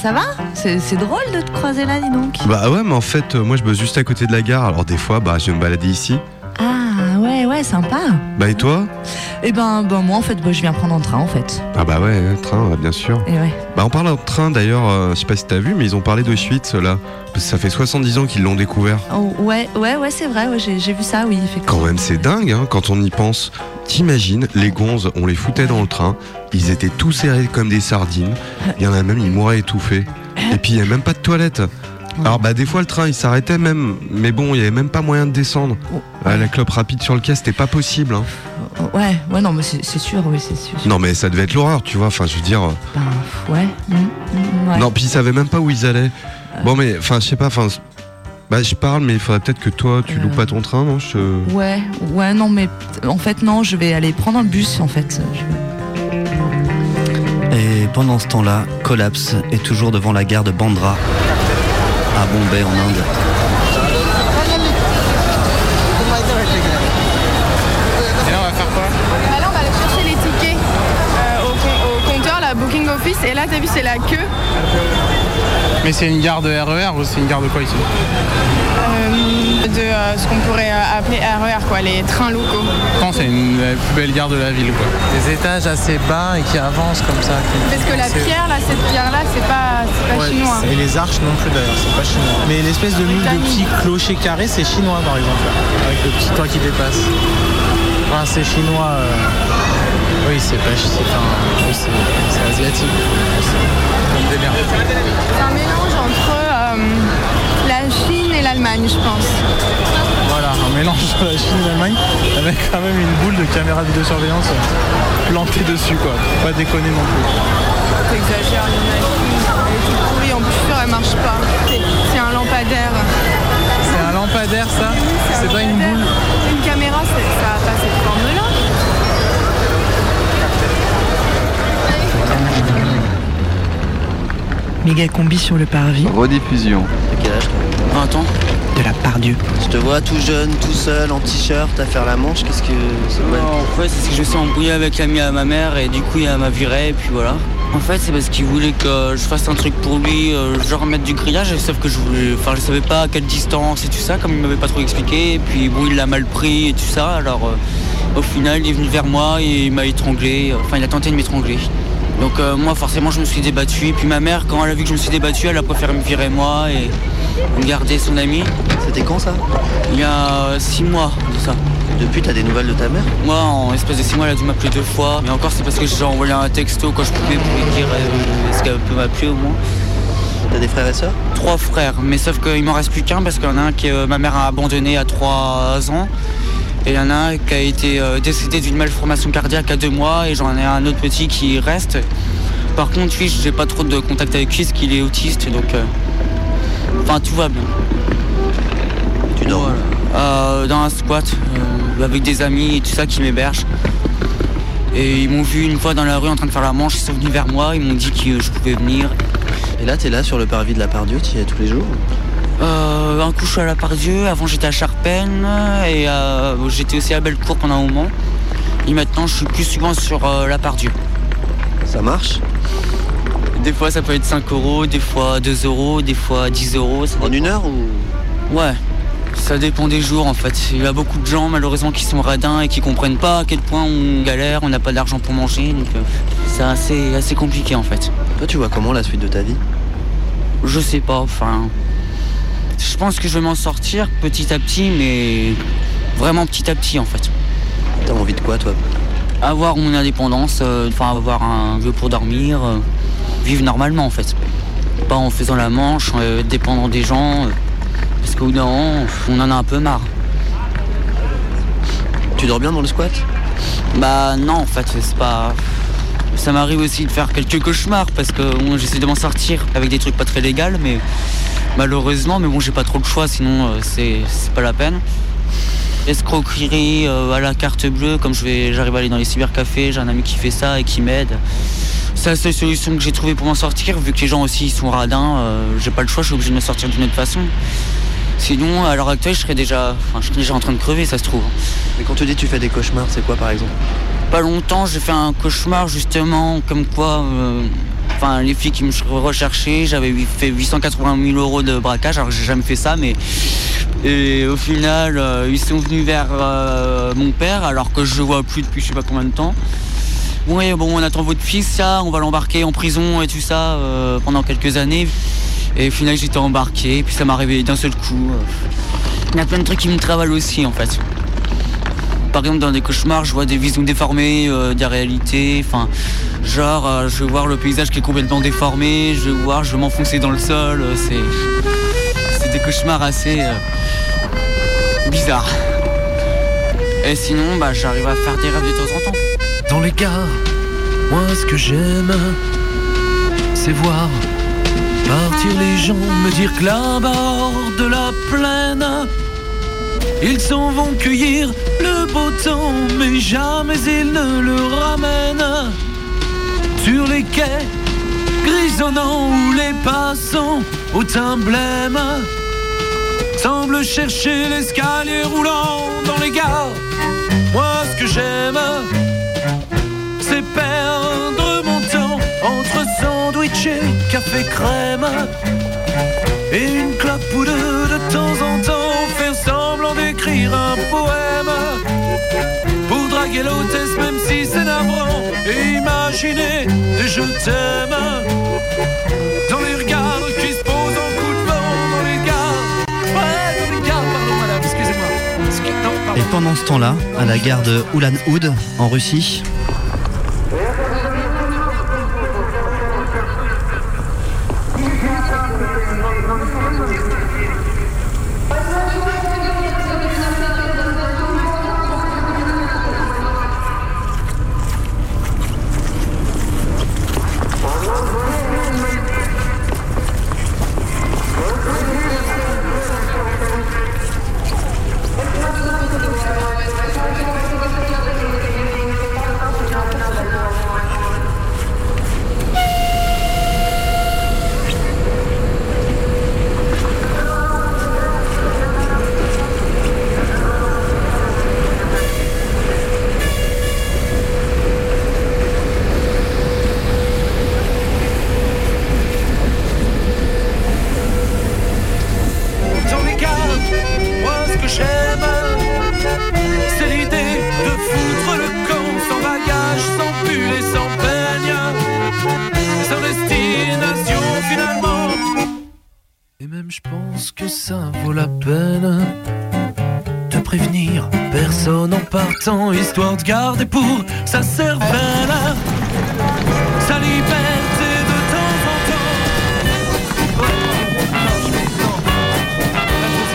S14: Ça, va C'est c'est drôle de te croiser là, dis donc.
S15: Bah ouais, mais en fait, euh, moi je bosse juste à côté de la gare, alors des fois, bah je vais me balader ici.
S14: Ah, ouais, ouais, sympa.
S15: Bah et toi?
S14: Eh ben, ben, moi, en fait, bah, je viens prendre un train, en fait.
S15: Ah bah ouais, euh, train, euh, bien sûr.
S14: Et ouais.
S15: Bah en parlant de train d'ailleurs, euh, je sais pas si t'as vu, mais ils ont parlé de Schwitz là. Parce que ça fait 70 ans qu'ils l'ont découvert.
S14: Oh, ouais, ouais, ouais, c'est vrai, ouais, j'ai vu ça, oui.
S15: Quand même, c'est dingue hein, quand on y pense. T'imagines, les gonzes, on les foutait dans le train, ils étaient tous serrés comme des sardines. Il y en a même, ils mouraient étouffés. Et puis il n'y a même pas de toilette. Alors bah des fois le train il s'arrêtait même, mais bon il y avait même pas moyen de descendre. Ah, la clope rapide sur le quai c'était pas possible. hein.
S14: Ouais, ouais, non, mais c'est sûr, oui, c'est sûr.
S15: Non mais ça devait être l'horreur tu vois, enfin je veux dire. euh,
S14: Ben, ouais. mm, mm, ouais.
S15: Non puis ils savaient même pas où ils allaient. Bon mais enfin je sais pas, enfin bah je parle mais il faudrait peut-être que toi tu loupes pas ton train non je...
S14: Ouais, ouais, non, mais en fait, non, je vais aller prendre un bus, en fait. Je-
S30: Et pendant ce temps-là, Collapse est toujours devant la gare de Bandra, à Bombay en Inde.
S20: Et là, on va faire quoi
S25: Bah là, on va aller chercher les tickets euh, au, com- au compteur, la booking office. Et là, t'as vu, c'est la queue.
S35: Mais c'est une gare de RER ou c'est une gare de quoi ici?
S25: Euh, de euh, ce qu'on pourrait euh, appeler RER, quoi, les trains locaux.
S35: Je pense que c'est une la plus belle gare de la ville. Quoi.
S23: Des étages assez bas et qui avancent comme ça. qui-
S25: Parce que la pierre, là, cette pierre-là, c'est pas, c'est pas
S23: Ouais,
S25: chinois.
S23: Et les arches non plus d'ailleurs, c'est pas chinois. Mais l'espèce de moule de petits clochers carrés, c'est chinois par exemple, là, avec le petit toit qui dépasse. Enfin, c'est chinois. euh, Oui, c'est pas chi- c'est oui, asiatique. C'est
S25: un mélange l'Allemagne, je pense.
S23: Voilà, un mélange de la Chine et l'Allemagne avec quand même une boule de caméra de vidéosurveillance plantée dessus quoi. Faut Pas déconner non plus.
S25: T'exagères, y en a une. Elle est toute pourrie, en plus, elle marche pas. C'est un lampadaire.
S23: C'est un lampadaire ça C'est pas une boule
S25: Une caméra, ça a pas cette forme-là.
S14: Méga combi sur le parvis.
S7: Rediffusion. De quel âge
S36: 20 ans
S14: De la part Dieu.
S7: Je te vois tout jeune, tout seul, en t-shirt, à faire la manche, qu'est-ce que c'est
S36: en fait, c'est parce que je me suis embrouillé avec l'ami à ma mère et du coup, il m'a viré et puis voilà. En fait, c'est parce qu'il voulait que je fasse un truc pour lui, euh, genre mettre du grillage, sauf que je voulais, enfin, je savais pas à quelle distance et tout ça, comme il m'avait pas trop expliqué. Et puis bon, il l'a mal pris et tout ça. Alors, euh, au final, il est venu vers moi et il m'a étranglé. Enfin, il a tenté de m'étrangler. Donc euh, moi, forcément, je me suis débattu. Et puis ma mère, quand elle a vu que je me suis débattu, elle a préféré me virer moi et garder son ami.
S7: C'était quand ça?
S36: Il y a six mois de ça.
S7: Depuis, t'as des nouvelles de ta mère?
S36: Moi, en espèce de six mois, elle a dû m'appeler deux fois. Mais encore, c'est parce que j'ai envoyé un texto quand je pouvais pour lui dire euh, est-ce qu'elle peut m'appeler au moins.
S7: T'as des frères et sœurs?
S36: Trois frères, mais sauf qu'il m'en reste plus qu'un parce qu'il y en a un que ma mère a abandonné à trois ans. Et il y en a un qui a été euh, décédé d'une malformation cardiaque à deux mois et j'en ai un autre petit qui reste. Par contre, lui, j'ai pas trop de contact avec lui parce qu'il est autiste, donc... Enfin, tout va bien.
S7: Tu dors
S36: Euh, Dans un squat, euh, avec des amis et tout ça qui m'hébergent. Et ils m'ont vu une fois dans la rue en train de faire la manche, ils sont venus vers moi, ils m'ont dit que je pouvais venir.
S7: Et là, t'es là sur le parvis de la Pardieu, tu y es tous les jours
S36: Euh, un coup je suis à la Pardieu, avant j'étais à Charpennes et euh, j'étais aussi à Bellecour pendant un moment. Et maintenant je suis plus souvent sur euh, la Pardieu.
S7: Ça marche
S36: Des fois ça peut être 5 euros, des fois 2 euros, des fois 10 euros.
S7: En une heure ou?
S36: Ouais. Ça dépend des jours en fait. Il y a beaucoup de gens malheureusement qui sont radins et qui comprennent pas à quel point on galère, on n'a pas d'argent pour manger. Donc euh, c'est assez, assez compliqué en fait.
S7: Toi, tu vois comment la suite de ta vie?
S36: Je sais pas, enfin. Je pense que je vais m'en sortir petit à petit, mais vraiment petit à petit en fait.
S7: T'as envie de quoi toi?
S36: Avoir mon indépendance, euh, enfin avoir un lieu pour dormir, euh, vivre normalement en fait. Pas en faisant la manche, euh, dépendant des gens, euh, parce qu'au bout d'un moment, on en a un peu marre.
S7: Tu dors bien dans le squat?
S36: Bah non en fait, c'est pas. Ça m'arrive aussi de faire quelques cauchemars parce que bon, j'essaie de m'en sortir avec des trucs pas très légaux, mais malheureusement, mais bon, j'ai pas trop le choix, sinon euh, c'est c'est pas la peine. Escroquerie euh, à la carte bleue, comme je vais, j'arrive à aller dans les cybercafés, j'ai un ami qui fait ça et qui m'aide. C'est la seule solution que j'ai trouvée pour m'en sortir, vu que les gens aussi ils sont radins, euh, j'ai pas le choix, je suis obligé de me sortir d'une autre façon. Sinon, à l'heure actuelle, je serais déjà, enfin, je serais déjà en train de crever, ça se trouve.
S7: Mais quand tu dis que tu fais des cauchemars, c'est quoi par exemple?
S36: Pas longtemps, j'ai fait un cauchemar justement, comme quoi, euh, enfin, les filles qui me recherchaient, j'avais fait 880 000 euros de braquage, alors que j'ai jamais fait ça, mais et au final, euh, ils sont venus vers euh, mon père, alors que je le vois plus depuis je sais pas combien de temps. Oui, bon, on attend votre fils, ça, on va l'embarquer en prison et tout ça euh, pendant quelques années. Et au final, j'étais embarqué, puis ça m'est arrivé d'un seul coup. Il y a plein de trucs qui me travaillent aussi, en fait. Par exemple, dans des cauchemars, je vois des visions déformées, euh, des réalités. Enfin, genre, euh, je vais voir le paysage qui est complètement déformé, je vais voir, je vais m'enfoncer dans le sol. euh, c'est, c'est des cauchemars assez bizarres. Et sinon, bah, j'arrive à faire des rêves de temps en temps.
S37: Dans les gares, moi ce que j'aime, c'est voir partir les gens, me dire que là-bas de la plaine, ils s'en vont cueillir le beau temps, mais jamais ils ne le ramènent. Sur les quais grisonnants où les passants au teint blême semblent chercher l'escalier roulant dans les gares. Moi ce que j'aime, sandwich et café crème Et une clope ou deux de temps en temps, faire semblant d'écrire un poème. Pour draguer l'hôtesse, même si c'est navrant. Et imaginer des je t'aime. Dans les regards qui se posent en coup de vent, dans les gares. Ouais, dans les gares, pardon madame, excusez-moi.
S30: Et pendant ce temps-là, à la gare de Ulan-Oud, en Russie,
S37: même je pense que ça vaut la peine de prévenir personne en partant, histoire de garder pour sa cervelle sa liberté de temps en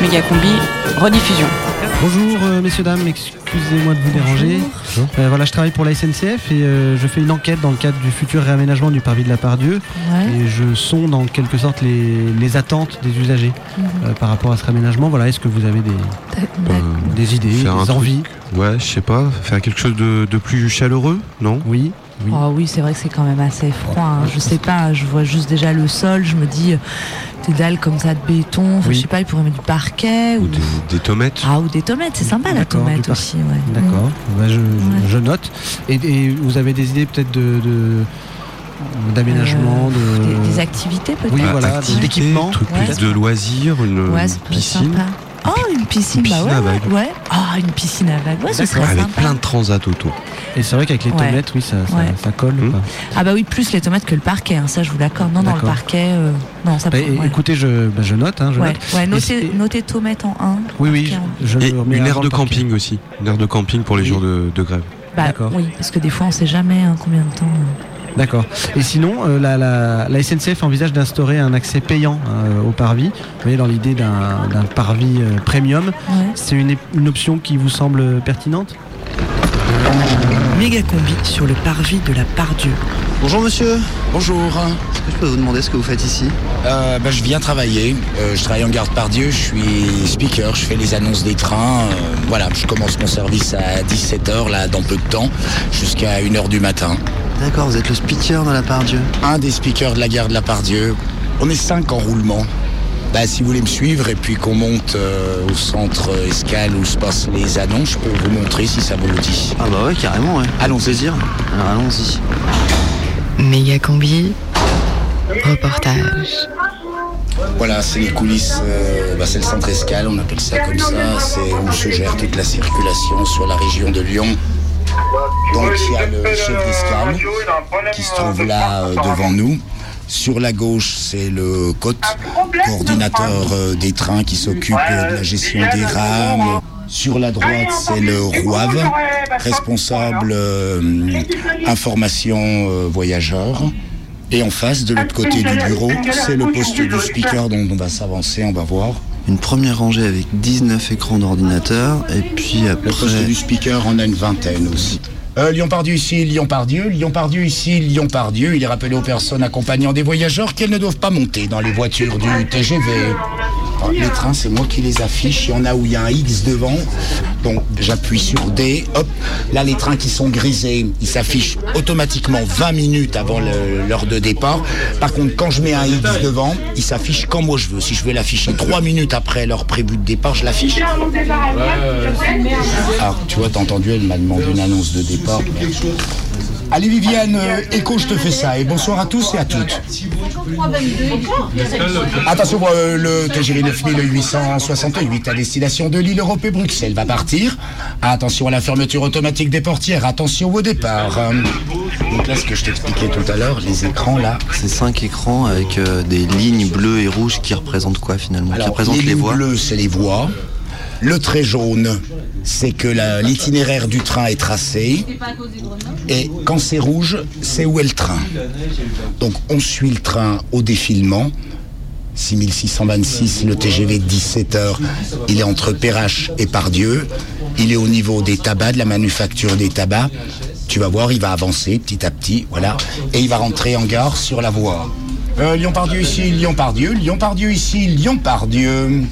S29: Méga combi, rediffusion.
S12: Bonjour euh, messieurs dames, excusez-moi de vous déranger. Euh, voilà, je travaille pour la SNCF et euh, je fais une enquête dans le cadre du futur réaménagement du parvis de la Pardieu
S14: Ouais.
S12: et je sonde en quelque sorte les, les attentes des usagers
S14: Mhm.
S12: euh, par rapport à ce réaménagement. Voilà, est-ce que vous avez des, des idées, des envies?
S15: Truc- Ouais, je sais pas, faire quelque chose de, de plus chaleureux, non?
S12: Oui.
S14: Oh oui, c'est vrai que c'est quand même assez froid. hein. Je sais pas, je vois juste déjà le sol, je me dis euh, des dalles comme ça de béton. Enfin,
S15: Oui.
S14: Je sais pas, ils pourraient mettre du parquet ou,
S15: Des, des tomates
S14: ah ou des tomates. C'est sympa la tomate aussi. Ouais.
S12: D'accord,
S14: Mm.
S12: Bah, je, note. Et, et vous avez des idées peut-être de, de- d'aménagement, de
S14: Des, des activités peut-être?
S12: Oui, voilà,
S15: Bah, Activité,
S12: d'équipement.
S15: truc
S14: Ouais.
S15: plus de loisirs, une
S14: Ouais,
S15: piscine.
S14: sympa. Oh, une piscine,
S15: Une piscine
S14: bah
S15: à
S14: ouais,
S15: vagues.
S14: ouais. Oh, une piscine à vagues, ouais, ce serait
S15: Avec
S14: sympa.
S15: plein de transats autour.
S12: Et c'est vrai qu'avec les
S14: Ouais.
S12: tomates, oui, ça, ça,
S14: Ouais.
S12: ça colle.
S15: Mmh.
S12: quoi.
S14: Ah bah oui, plus les tomates que le parquet, hein, ça je vous l'accorde. Non, dans le
S12: D'accord.
S14: parquet, euh, non, ça
S12: Bah,
S14: peut- ouais.
S12: Écoutez, je, bah, je note. Hein, je
S14: Ouais,
S12: note.
S14: ouais,
S12: Et
S14: notez,
S12: c'est-
S14: notez tomates en 1.
S12: Oui, oui, je
S15: Et
S12: le remets
S15: une aire
S12: avant
S15: de
S12: le parquet.
S15: camping aussi. Une aire de camping pour les jours de, de grève.
S14: Bah,
S12: D'accord.
S14: oui, parce que des fois on sait jamais hein, combien de temps. euh.
S12: D'accord. Et sinon, euh, la, la- la SNCF envisage d'instaurer un accès payant euh, au parvis. Vous voyez, dans l'idée d'un parvis euh, premium.
S14: Ouais.
S12: C'est une, une option qui vous semble pertinente?
S21: Méga combi sur le parvis de la Pardieu.
S7: Bonjour monsieur.
S4: Bonjour.
S7: Est-ce que je peux vous demander ce que vous faites ici?
S4: Euh, bah, je viens travailler. Euh, je travaille en garde par Dieu. Je suis speaker. Je fais les annonces des trains. Euh, voilà, je commence mon service à 17h, là, dans peu de temps, jusqu'à 1h du matin.
S7: D'accord, vous êtes le speaker de la Pardieu.
S4: Un des speakers de la gare de la Pardieu. On est cinq en roulement. Bah, si vous voulez me suivre et puis qu'on monte euh, au centre euh, escale où se passent les annonces, je peux vous montrer si ça vous le dit.
S7: Ah bah ouais, carrément, ouais.
S4: Allons
S7: plaisir. Alors allons-y.
S17: Méga combi, reportage.
S4: Voilà, c'est les coulisses, euh, bah, c'est le centre escale, on appelle ça comme ça. C'est où se gère toute la circulation sur la région de Lyon. Donc il y a le chef d'escale qui se trouve là euh, devant nous. Sur la gauche, c'est le COT, coordinateur euh, des trains qui s'occupe euh, de la gestion des rames. Sur la droite, c'est le ROAV, responsable information voyageurs. Et en face, de l'autre côté du bureau, c'est le poste du speaker dont on va s'avancer, on va voir.
S7: Une première rangée avec 19 écrans d'ordinateur et puis
S4: Le poste
S7: après...
S4: du speaker en a une vingtaine aussi. Euh, Lyon-Pardieu ici, Lyon-Pardieu, Lyon-Pardieu ici, Lyon-Pardieu. Il est rappelé aux personnes accompagnant des voyageurs qu'elles ne doivent pas monter dans les voitures du TGV. Alors, les trains, c'est moi qui les affiche. Il y en a où il y a un X devant. Donc j'appuie sur D. Hop, là les trains qui sont grisés, ils s'affichent automatiquement 20 minutes avant l'heure de départ. Par contre, quand je mets un X devant, il s'affiche quand moi je veux. Si je veux l'afficher 3 minutes après l'heure prévue de départ, je l'affiche. Ah, tu vois, t'as entendu, elle m'a demandé une annonce de départ. Allez Viviane, euh, écho, je te fais ça. Et bonsoir à tous et à toutes. Attention, euh, le TGV 9868 à destination de l'île Europe et Bruxelles va partir. Attention à la fermeture automatique des portières. Attention au départ. Euh, Donc là, ce que je t'expliquais tout à l'heure, les écrans là.
S30: C'est cinq écrans avec euh, des lignes bleues et rouges qui représentent quoi finalement? Qui représentent
S4: les
S30: les voies
S4: bleues, c'est les voies. Le trait jaune, c'est que l'itinéraire du train est tracé. Et quand c'est rouge, c'est où est le train. Donc on suit le train au défilement. 6626, le TGV 17h, il est entre Perrache et Pardieu. Il est au niveau des tabacs, de la manufacture des tabacs. Tu vas voir, il va avancer petit à petit, voilà. Et il va rentrer en gare sur la voie. Euh, Lyon-Pardieu ici, Lyon-Pardieu, Lyon-Pardieu ici, Lyon-Pardieu.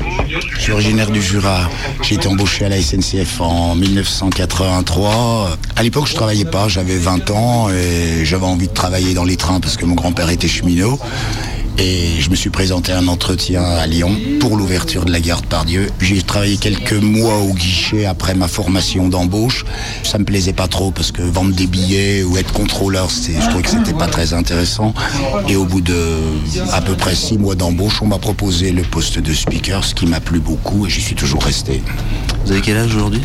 S4: Je suis originaire du Jura. J'ai été embauché à la SNCF en 1983. À l'époque, je travaillais pas, j'avais 20 ans et j'avais envie de travailler dans les trains parce que mon grand-père était cheminot. Et je me suis présenté à un entretien à Lyon pour l'ouverture de la gare de Pardieu. J'ai travaillé quelques mois au guichet après ma formation d'embauche. Ça me plaisait pas trop parce que vendre des billets ou être contrôleur, je trouvais que c'était pas très intéressant. Et au bout de à peu près six mois d'embauche, on m'a proposé le poste de speaker, ce qui m'a plu beaucoup et j'y suis toujours resté.
S30: Vous avez quel âge aujourd'hui?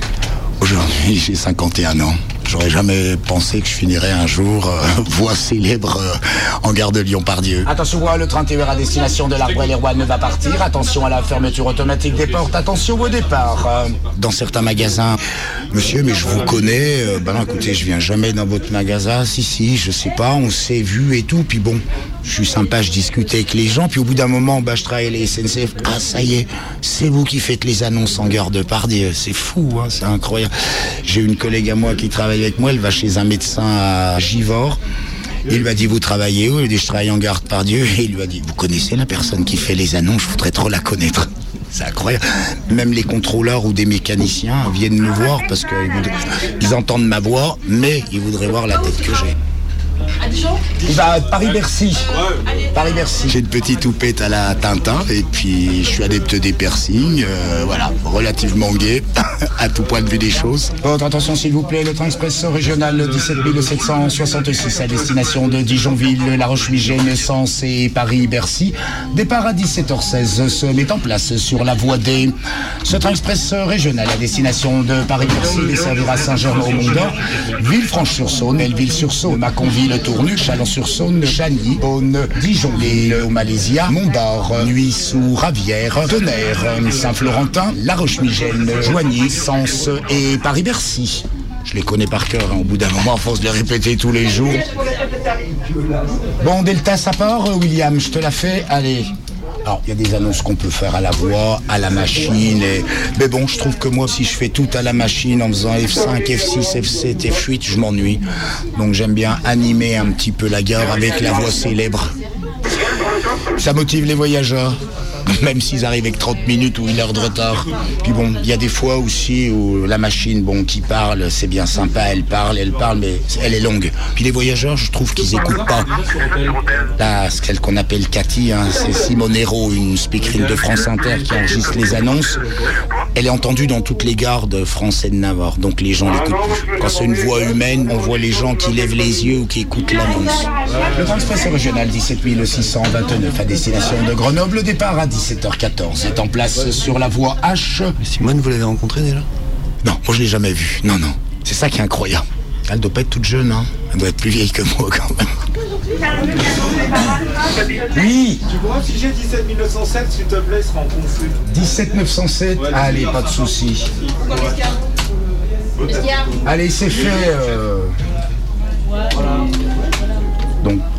S4: Aujourd'hui, j'ai 51 ans. J'aurais jamais pensé que je finirais un jour euh, <laughs> voix célèbre euh, en gare de Lyon-Pardieu. Attention, le train TER à destination de l'Arbre et les Rois ne va partir. Attention à la fermeture automatique des portes. Attention au départ. Euh, Dans certains magasins, monsieur, mais je vous connais. Euh, ben non, écoutez, je viens jamais dans votre magasin. Si, si, je sais pas, on s'est vu et tout. Puis bon, je suis sympa, je discute avec les gens. Puis au bout d'un moment, bah, je travaille la SNCF. Ah, ça y est, c'est vous qui faites les annonces en gare de Pardieu. C'est fou, hein, c'est incroyable. J'ai une collègue à moi qui travaille avec moi. Elle va chez un médecin à Givors. Il lui a dit, vous travaillez où? Il a dit, je travaille en gare de Pardieu. Et il lui a dit, vous connaissez la personne qui fait les annonces? Je voudrais trop la connaître. <laughs> C'est incroyable. Même les contrôleurs ou des mécaniciens viennent nous voir parce qu'ils entendent ma voix, mais ils voudraient voir la tête que j'ai. Il va à Paris-Bercy. Paris-Bercy. J'ai une petite toupette à la Tintin et puis je suis adepte des piercings. euh, voilà, relativement gay <laughs> à tout point de vue des choses. Votre attention s'il vous plaît, le train express régional 17 766 à destination de Dijonville, La Roche-Migène, Sens et Paris-Bercy. Départ à 17h16 se met en place sur la voie D. Ce train express régional à destination de Paris-Bercy desservira Saint-Germain-au-Mont-d'Or, Villefranche-sur-Saône, Belleville-sur-Saône, Mâconville, Tournu, Chalon-sur-Saône, Chagny, Beaune, Dijonville, au Malaysia, Montbard, Nuit sous Ravière, Tonnerre, Saint-Florentin, La Roche-Migène, Joigny, Sens et Paris-Bercy. Je les connais par cœur, hein, au bout d'un moment, force de les répéter tous les jours. Bon, Delta, ça part, William, je te la fais, allez. Alors, il y a des annonces qu'on peut faire à la voix, à la machine. Mais bon, je trouve que moi, si je fais tout à la machine en faisant F5, F6, F7, F8, je m'ennuie. Donc j'aime bien animer un petit peu la gare avec la voix célèbre. Ça motive les voyageurs. Même s'ils arrivent avec 30 minutes ou une heure de retard. Puis bon, il y a des fois aussi où la machine, bon, qui parle, c'est bien sympa, elle parle, elle parle, mais elle est longue. Puis les voyageurs, je trouve qu'ils écoutent pas. Là, celle qu'on appelle Cathy, hein, c'est Simone Hérault, une speakerine de France Inter qui enregistre les annonces. Elle est entendue dans toutes les gares de France et de Navarre, donc les gens l'écoutent. Quand c'est une voix humaine, on voit les gens qui lèvent les yeux ou qui écoutent l'annonce. Le express régional 17 629 à destination de Grenoble, départ à 17h14, est en place sur la voie H.
S30: Simone, vous l'avez rencontrée déjà?
S4: Non, moi je l'ai jamais vue. Non, non. C'est ça qui est incroyable. Elle doit pas être toute jeune, hein. Elle doit être plus vieille que moi quand même. Oui
S20: Tu pourras figer 17 907 s'il te plaît, sera en confus.
S4: 17 907 Allez, pas de souci. Allez, c'est fait. euh.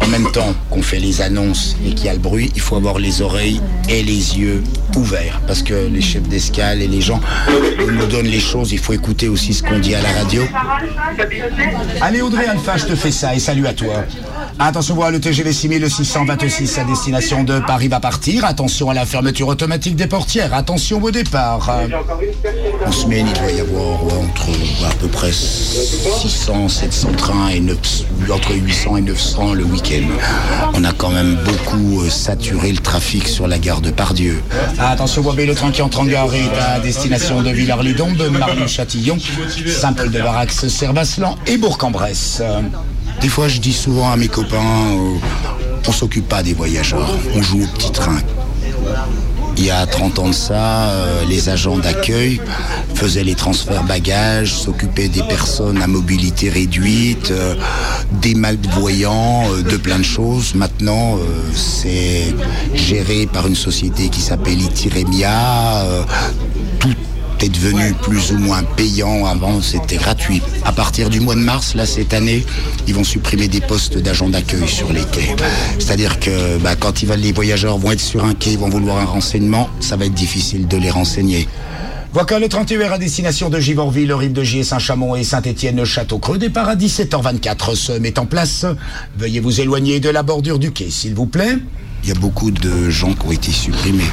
S4: En même temps qu'on fait les annonces et qu'il y a le bruit, il faut avoir les oreilles et les yeux ouverts. Parce que les chefs d'escale et les gens nous donnent les choses, il faut écouter aussi ce qu'on dit à la radio. Allez, Audrey Alpha, je te fais ça et salut à toi. Attention, voilà le TGV 6626 à destination de Paris va partir. Attention à la fermeture automatique des portières. Attention au départ. En semaine, il doit y avoir entre à peu près 600, 700 trains et 9 entre 800 et 900 le week-end. On a quand même beaucoup euh, saturé le trafic sur la gare de Pardieu. Attention, Boisbé, le train qui entre en gare est à destination de Villars-les-Dombes, Marly-Châtillon, Saint-Paul-de-Varax, Servaslan et Bourg-en-Bresse. Des fois, je dis souvent à mes copains, euh, on s'occupe pas des voyageurs, on joue au petit train. Il y a 30 ans de ça, euh, les agents d'accueil faisaient les transferts bagages, s'occupaient des personnes à mobilité réduite, euh, des malvoyants, de plein de choses. Maintenant, c'est géré par une société qui s'appelle Itiremia. Est devenu plus ou moins payant. Avant, c'était gratuit. À partir du mois de mars, là, cette année, ils vont supprimer des postes d'agents d'accueil sur les quais. C'est-à-dire que bah, quand ils va- les voyageurs vont être sur un quai, ils vont vouloir un renseignement, ça va être difficile de les renseigner. Voilà le 31 à destination de Givorville, Rive de Gier, Saint-Chamond et Saint-Étienne, Château-Creux, départ à 17h24 se met en place. Veuillez vous éloigner de la bordure du quai, s'il vous plaît. Il y a beaucoup de gens qui ont été supprimés.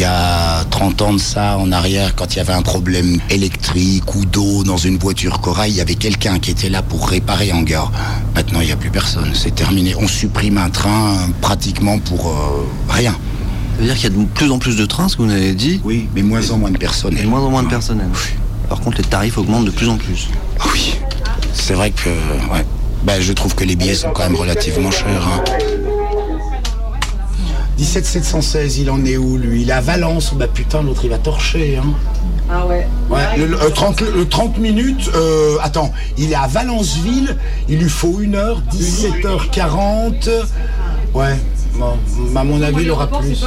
S4: Il y a 30 ans de ça, en arrière, quand il y avait un problème électrique ou d'eau dans une voiture corail, il y avait quelqu'un qui était là pour réparer en gare. Maintenant, il n'y a plus personne. C'est terminé. On supprime un train euh, pratiquement pour euh, rien.
S30: Ça veut dire qu'il y a de plus en plus de trains, ce que vous avez dit
S4: Oui, mais moins en moins de personnel.
S30: Et moins en moins de personnel. Par contre, les tarifs augmentent de plus en plus.
S4: Oui. C'est vrai que, ouais. Ben, je trouve que les billets sont quand même relativement chers. Hein. 17 716, il en est où lui? Il est à Valence. Bah putain, l'autre il va torcher. Hein.
S25: Ah ouais.
S4: Ouais, le, le- euh, 30, le 30 minutes, euh, attends, il est à Valenceville, il lui faut 1 heure, 17h40. Ouais, bon, à mon avis, il aura plus.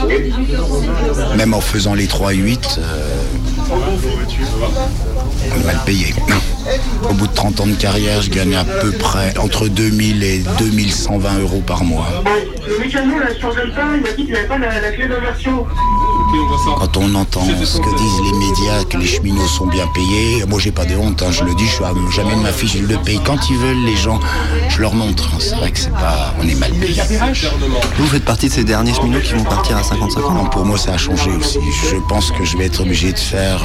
S4: Même en faisant les 3 et 8, euh, on va le payer. Au bout de 30 ans de carrière, je gagne à peu près entre 2000 et 2120 euros par mois.
S38: Le mécano là sur Delta, il m'a dit qu'il n'avait pas la, la clé d'inversion.
S4: Quand on entend ce que disent les médias, que les cheminots sont bien payés, moi j'ai pas de honte, hein, je le dis, je à- j'amène ma fiche de paye quand ils veulent, les gens, je leur montre. hein. C'est vrai que c'est pas, on est mal payé.
S30: Vous faites partie de ces derniers cheminots qui vont partir à 55 ans
S4: Non, pour moi ça a changé aussi. Je pense que je vais être obligé de faire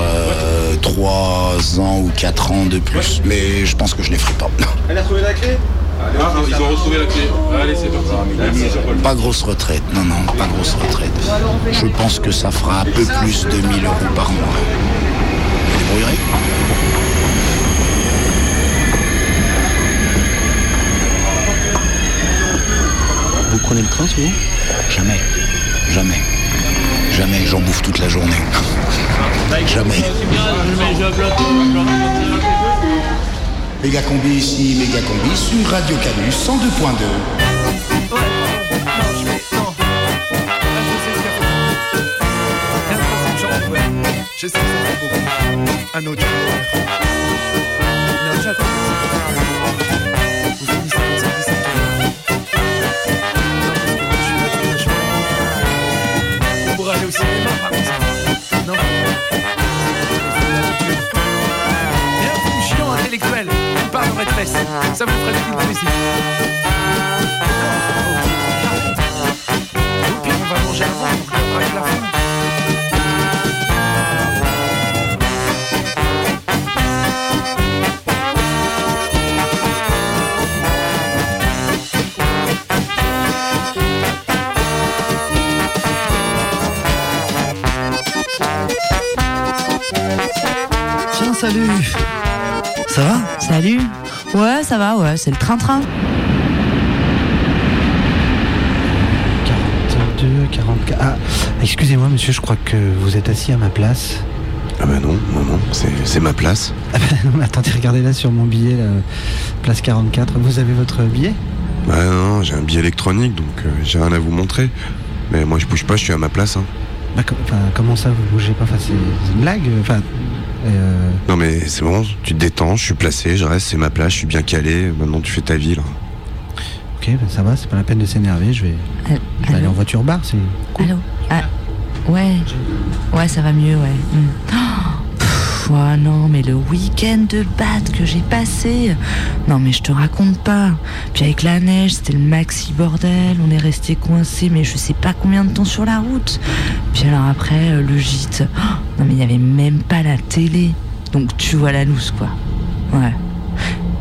S4: 3 ans ou 4 ans de plus, mais je pense que je les ferai pas.
S39: Elle a trouvé la clé Ah, ils ont retrouvé la clé. Allez, c'est parti.
S4: Pas grosse retraite, non, non, pas grosse retraite. Je pense que ça fera un peu plus de 1000 euros par mois. Vous débrouillerez
S30: Vous prenez le train souvent?
S4: Jamais. Jamais. Jamais. J'en bouffe toute la journée. Jamais. Méga combi ici, méga combi sur Radio Canus 102.2.
S40: Je. Un autre. Non, j'attends. Vous finissez comme ça, 17 heures. Non, parce que moi, je suis là toute la journée. Pour aller. Non. Et un film chiant intellectuel. Il parlerait de fesses. Ça vous ferait.
S30: Tiens, salut Ça va
S14: Salut Ouais, ça va, ouais, c'est le train-train.
S12: 42, 44. Ah, excusez-moi, monsieur, je crois que vous êtes assis à ma place.
S15: Ah bah non, non, non, c'est c'est ma place.
S12: Ah bah, non, mais attendez, regardez là sur mon billet, là, place 44. Vous avez votre billet?
S15: Bah non, j'ai un billet électronique, donc euh, j'ai rien à vous montrer. Mais moi je bouge pas, je suis à ma place. Hein.
S12: bah, com- enfin, Comment ça, vous bougez pas? Enfin, c'est c'est une blague Enfin, euh,
S15: Non mais c'est bon, tu te détends, je suis placé, je reste, c'est ma place, je suis bien calé. Maintenant tu fais ta vie là.
S12: ok, bah, ça va, c'est pas la peine de s'énerver. Je vais, je vais aller en voiture bar, c'est.
S14: Allô Ah, ouais. Ouais, ça va mieux, ouais. Hmm. Oh, non, mais le week-end de batte que j'ai passé. Non, mais je te raconte pas. Puis avec la neige, c'était le maxi bordel. On est resté coincé, mais je sais pas combien de temps sur la route. Puis alors après, euh, le gîte. Oh, non, mais il y avait même pas la télé. Donc tu vois la loose, quoi. Ouais.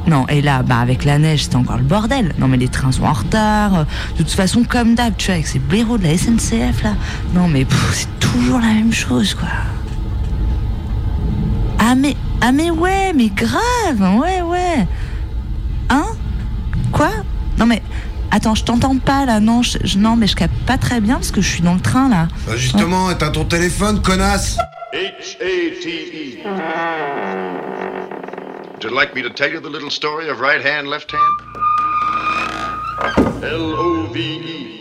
S14: Non, et là, bah avec la neige, c'était encore le bordel. Non, mais les trains sont en retard. De toute façon, comme d'hab, tu vois, avec ces blaireaux de la SNCF, là. Non, mais c'est toujours la même chose, quoi. Ah, mais, ah, mais ouais, mais grave, ouais, ouais. Hein? Quoi? Non mais attends, je t'entends pas là. Non, je, je- non, mais je capte pas très bien parce que je suis dans le train là.
S41: Bah, justement, t'as ton téléphone, connasse
S42: H-A-T-E. Would you like me to tell you the little story of right hand, left hand? L-O-V-E.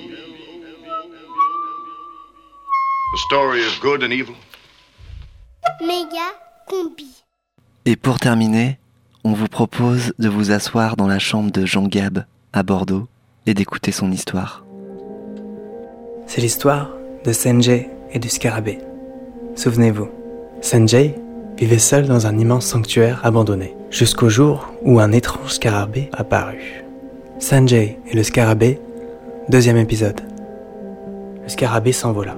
S42: The story of good and evil.
S43: Méga combi.
S30: Et pour terminer, on vous propose de vous asseoir dans la chambre de Jean Gab à Bordeaux et d'écouter son histoire.
S44: C'est l'histoire de Sanjay et du scarabée. Souvenez-vous, Sanjay vivait seul dans un immense sanctuaire abandonné, jusqu'au jour où un étrange scarabée apparut. Sanjay et le scarabée, deuxième épisode. Le scarabée s'envola.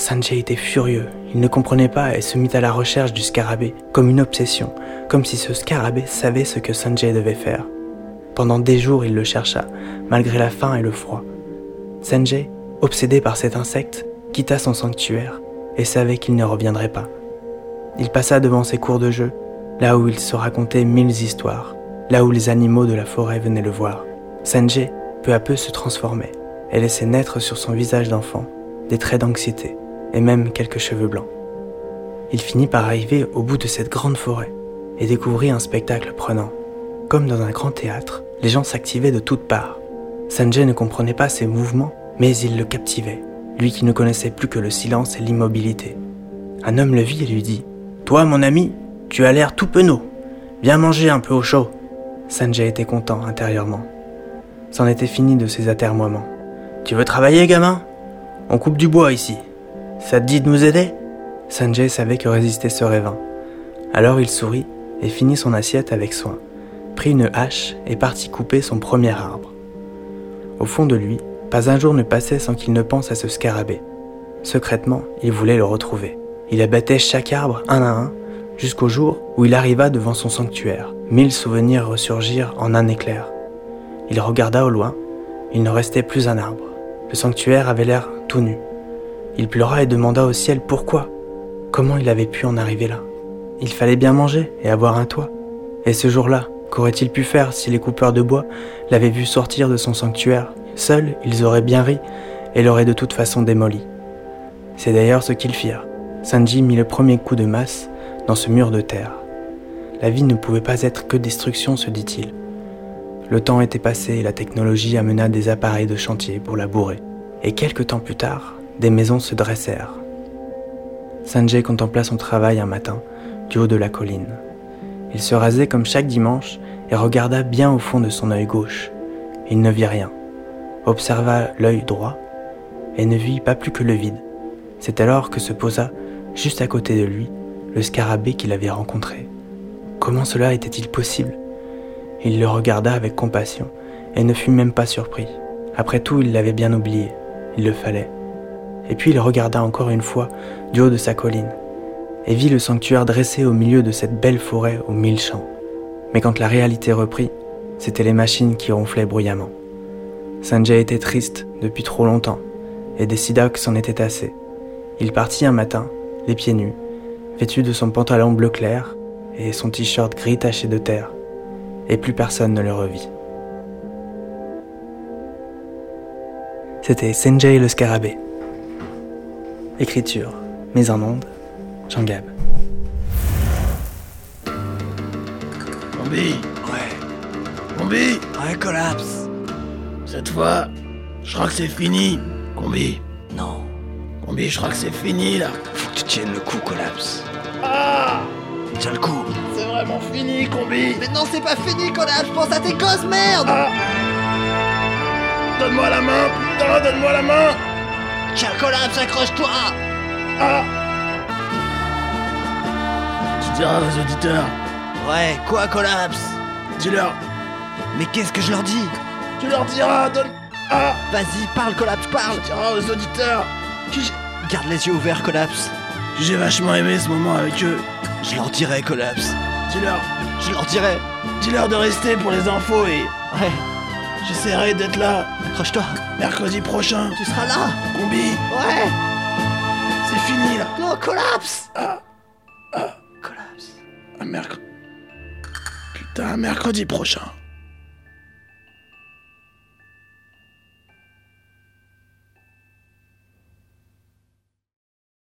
S44: Sanjay était furieux, il ne comprenait pas et se mit à la recherche du scarabée, comme une obsession, comme si ce scarabée savait ce que Sanjay devait faire. Pendant des jours, il le chercha, malgré la faim et le froid. Sanjay, obsédé par cet insecte, quitta son sanctuaire et savait qu'il ne reviendrait pas. Il passa devant ses cours de jeu, là où il se racontait mille histoires, là où les animaux de la forêt venaient le voir. Sanjay, peu à peu, se transformait et laissait naître sur son visage d'enfant des traits d'anxiété et même quelques cheveux blancs. Il finit par arriver au bout de cette grande forêt et découvrit un spectacle prenant. Comme dans un grand théâtre, les gens s'activaient de toutes parts. Sanjay ne comprenait pas ses mouvements, mais il le captivait, lui qui ne connaissait plus que le silence et l'immobilité. Un homme le vit et lui dit Toi, mon ami, tu as l'air tout penaud. Viens manger un peu au chaud. Sanjay était content intérieurement. C'en était fini de ses atermoiements. Tu veux travailler, gamin? On coupe du bois ici. Ça te dit de nous aider? Sanjay savait que résister serait vain. Alors il sourit et finit son assiette avec soin, prit une hache et partit couper son premier arbre. Au fond de lui, pas un jour ne passait sans qu'il ne pense à ce scarabée. Secrètement, il voulait le retrouver. Il abattait chaque arbre un à un, jusqu'au jour où il arriva devant son sanctuaire. Mille souvenirs ressurgirent en un éclair. Il regarda au loin, il ne restait plus un arbre. Le sanctuaire avait l'air tout nu. Il pleura et demanda au ciel pourquoi, comment il avait pu en arriver là. Il fallait bien manger et avoir un toit. Et ce jour-là, qu'aurait-il pu faire si les coupeurs de bois l'avaient vu sortir de son sanctuaire? Seuls, ils auraient bien ri et l'auraient de toute façon démoli. C'est d'ailleurs ce qu'ils firent. Sanji mit le premier coup de masse dans ce mur de terre. La vie ne pouvait pas être que destruction, se dit-il. Le temps était passé et la technologie amena des appareils de chantier pour la bourrer. Et quelques temps plus tard, des maisons se dressèrent. Sanjay contempla son travail un matin, du haut de la colline. Il se rasait comme chaque dimanche et regarda bien au fond de son œil gauche. Il ne vit rien, observa l'œil droit et ne vit pas plus que le vide. C'est alors que se posa, juste à côté de lui, le scarabée qu'il avait rencontré. Comment cela était-il possible? Il le regarda avec compassion et ne fut même pas surpris. Après tout, il l'avait bien oublié. Il le fallait. Et puis il regarda encore une fois du haut de sa colline et vit le sanctuaire dressé au milieu de cette belle forêt aux mille champs. Mais quand la réalité reprit, c'étaient les machines qui ronflaient bruyamment. Sanjay était triste depuis trop longtemps et décida que c'en était assez. Il partit un matin, les pieds nus, vêtu de son pantalon bleu clair et son t-shirt gris taché de terre, et plus personne ne le revit. C'était Sanjay le scarabée. Écriture, mise en onde, Jean Gab.
S40: Combi Ouais. Combi Ouais, collapse. Cette fois, je crois que c'est fini. Combi Non. Combi, je crois que c'est fini là. Faut que tu tiennes le coup, collapse. Ah Tiens le coup. C'est vraiment fini, Combi.
S7: Mais non, c'est pas fini, Collapse, pense à tes gosses, merde
S40: Donne-moi la main, putain, donne-moi la main
S7: Tiens, Collapse, accroche-toi
S40: Ah Tu diras aux auditeurs.
S7: Ouais, quoi, Collapse?
S40: Dis-leur.
S7: Mais qu'est-ce que je leur dis?
S40: Tu leur diras, donne. Ah
S7: Vas-y, parle, Collapse, parle
S40: Tu diras aux auditeurs.
S7: Garde les yeux ouverts, Collapse.
S40: J'ai vachement aimé ce moment avec eux.
S7: Je leur dirai, Collapse.
S40: Dis-leur.
S7: Je leur dirai.
S40: Dis-leur de rester pour les infos et.
S7: Ouais.
S40: J'essaierai d'être là.
S7: Accroche-toi.
S40: Mercredi prochain.
S7: Tu seras là.
S40: Combi.
S7: Ouais.
S40: C'est fini là.
S7: Non, Collapse.
S40: Ah. Ah.
S7: Collapse.
S40: Un mercredi. Putain, mercredi prochain.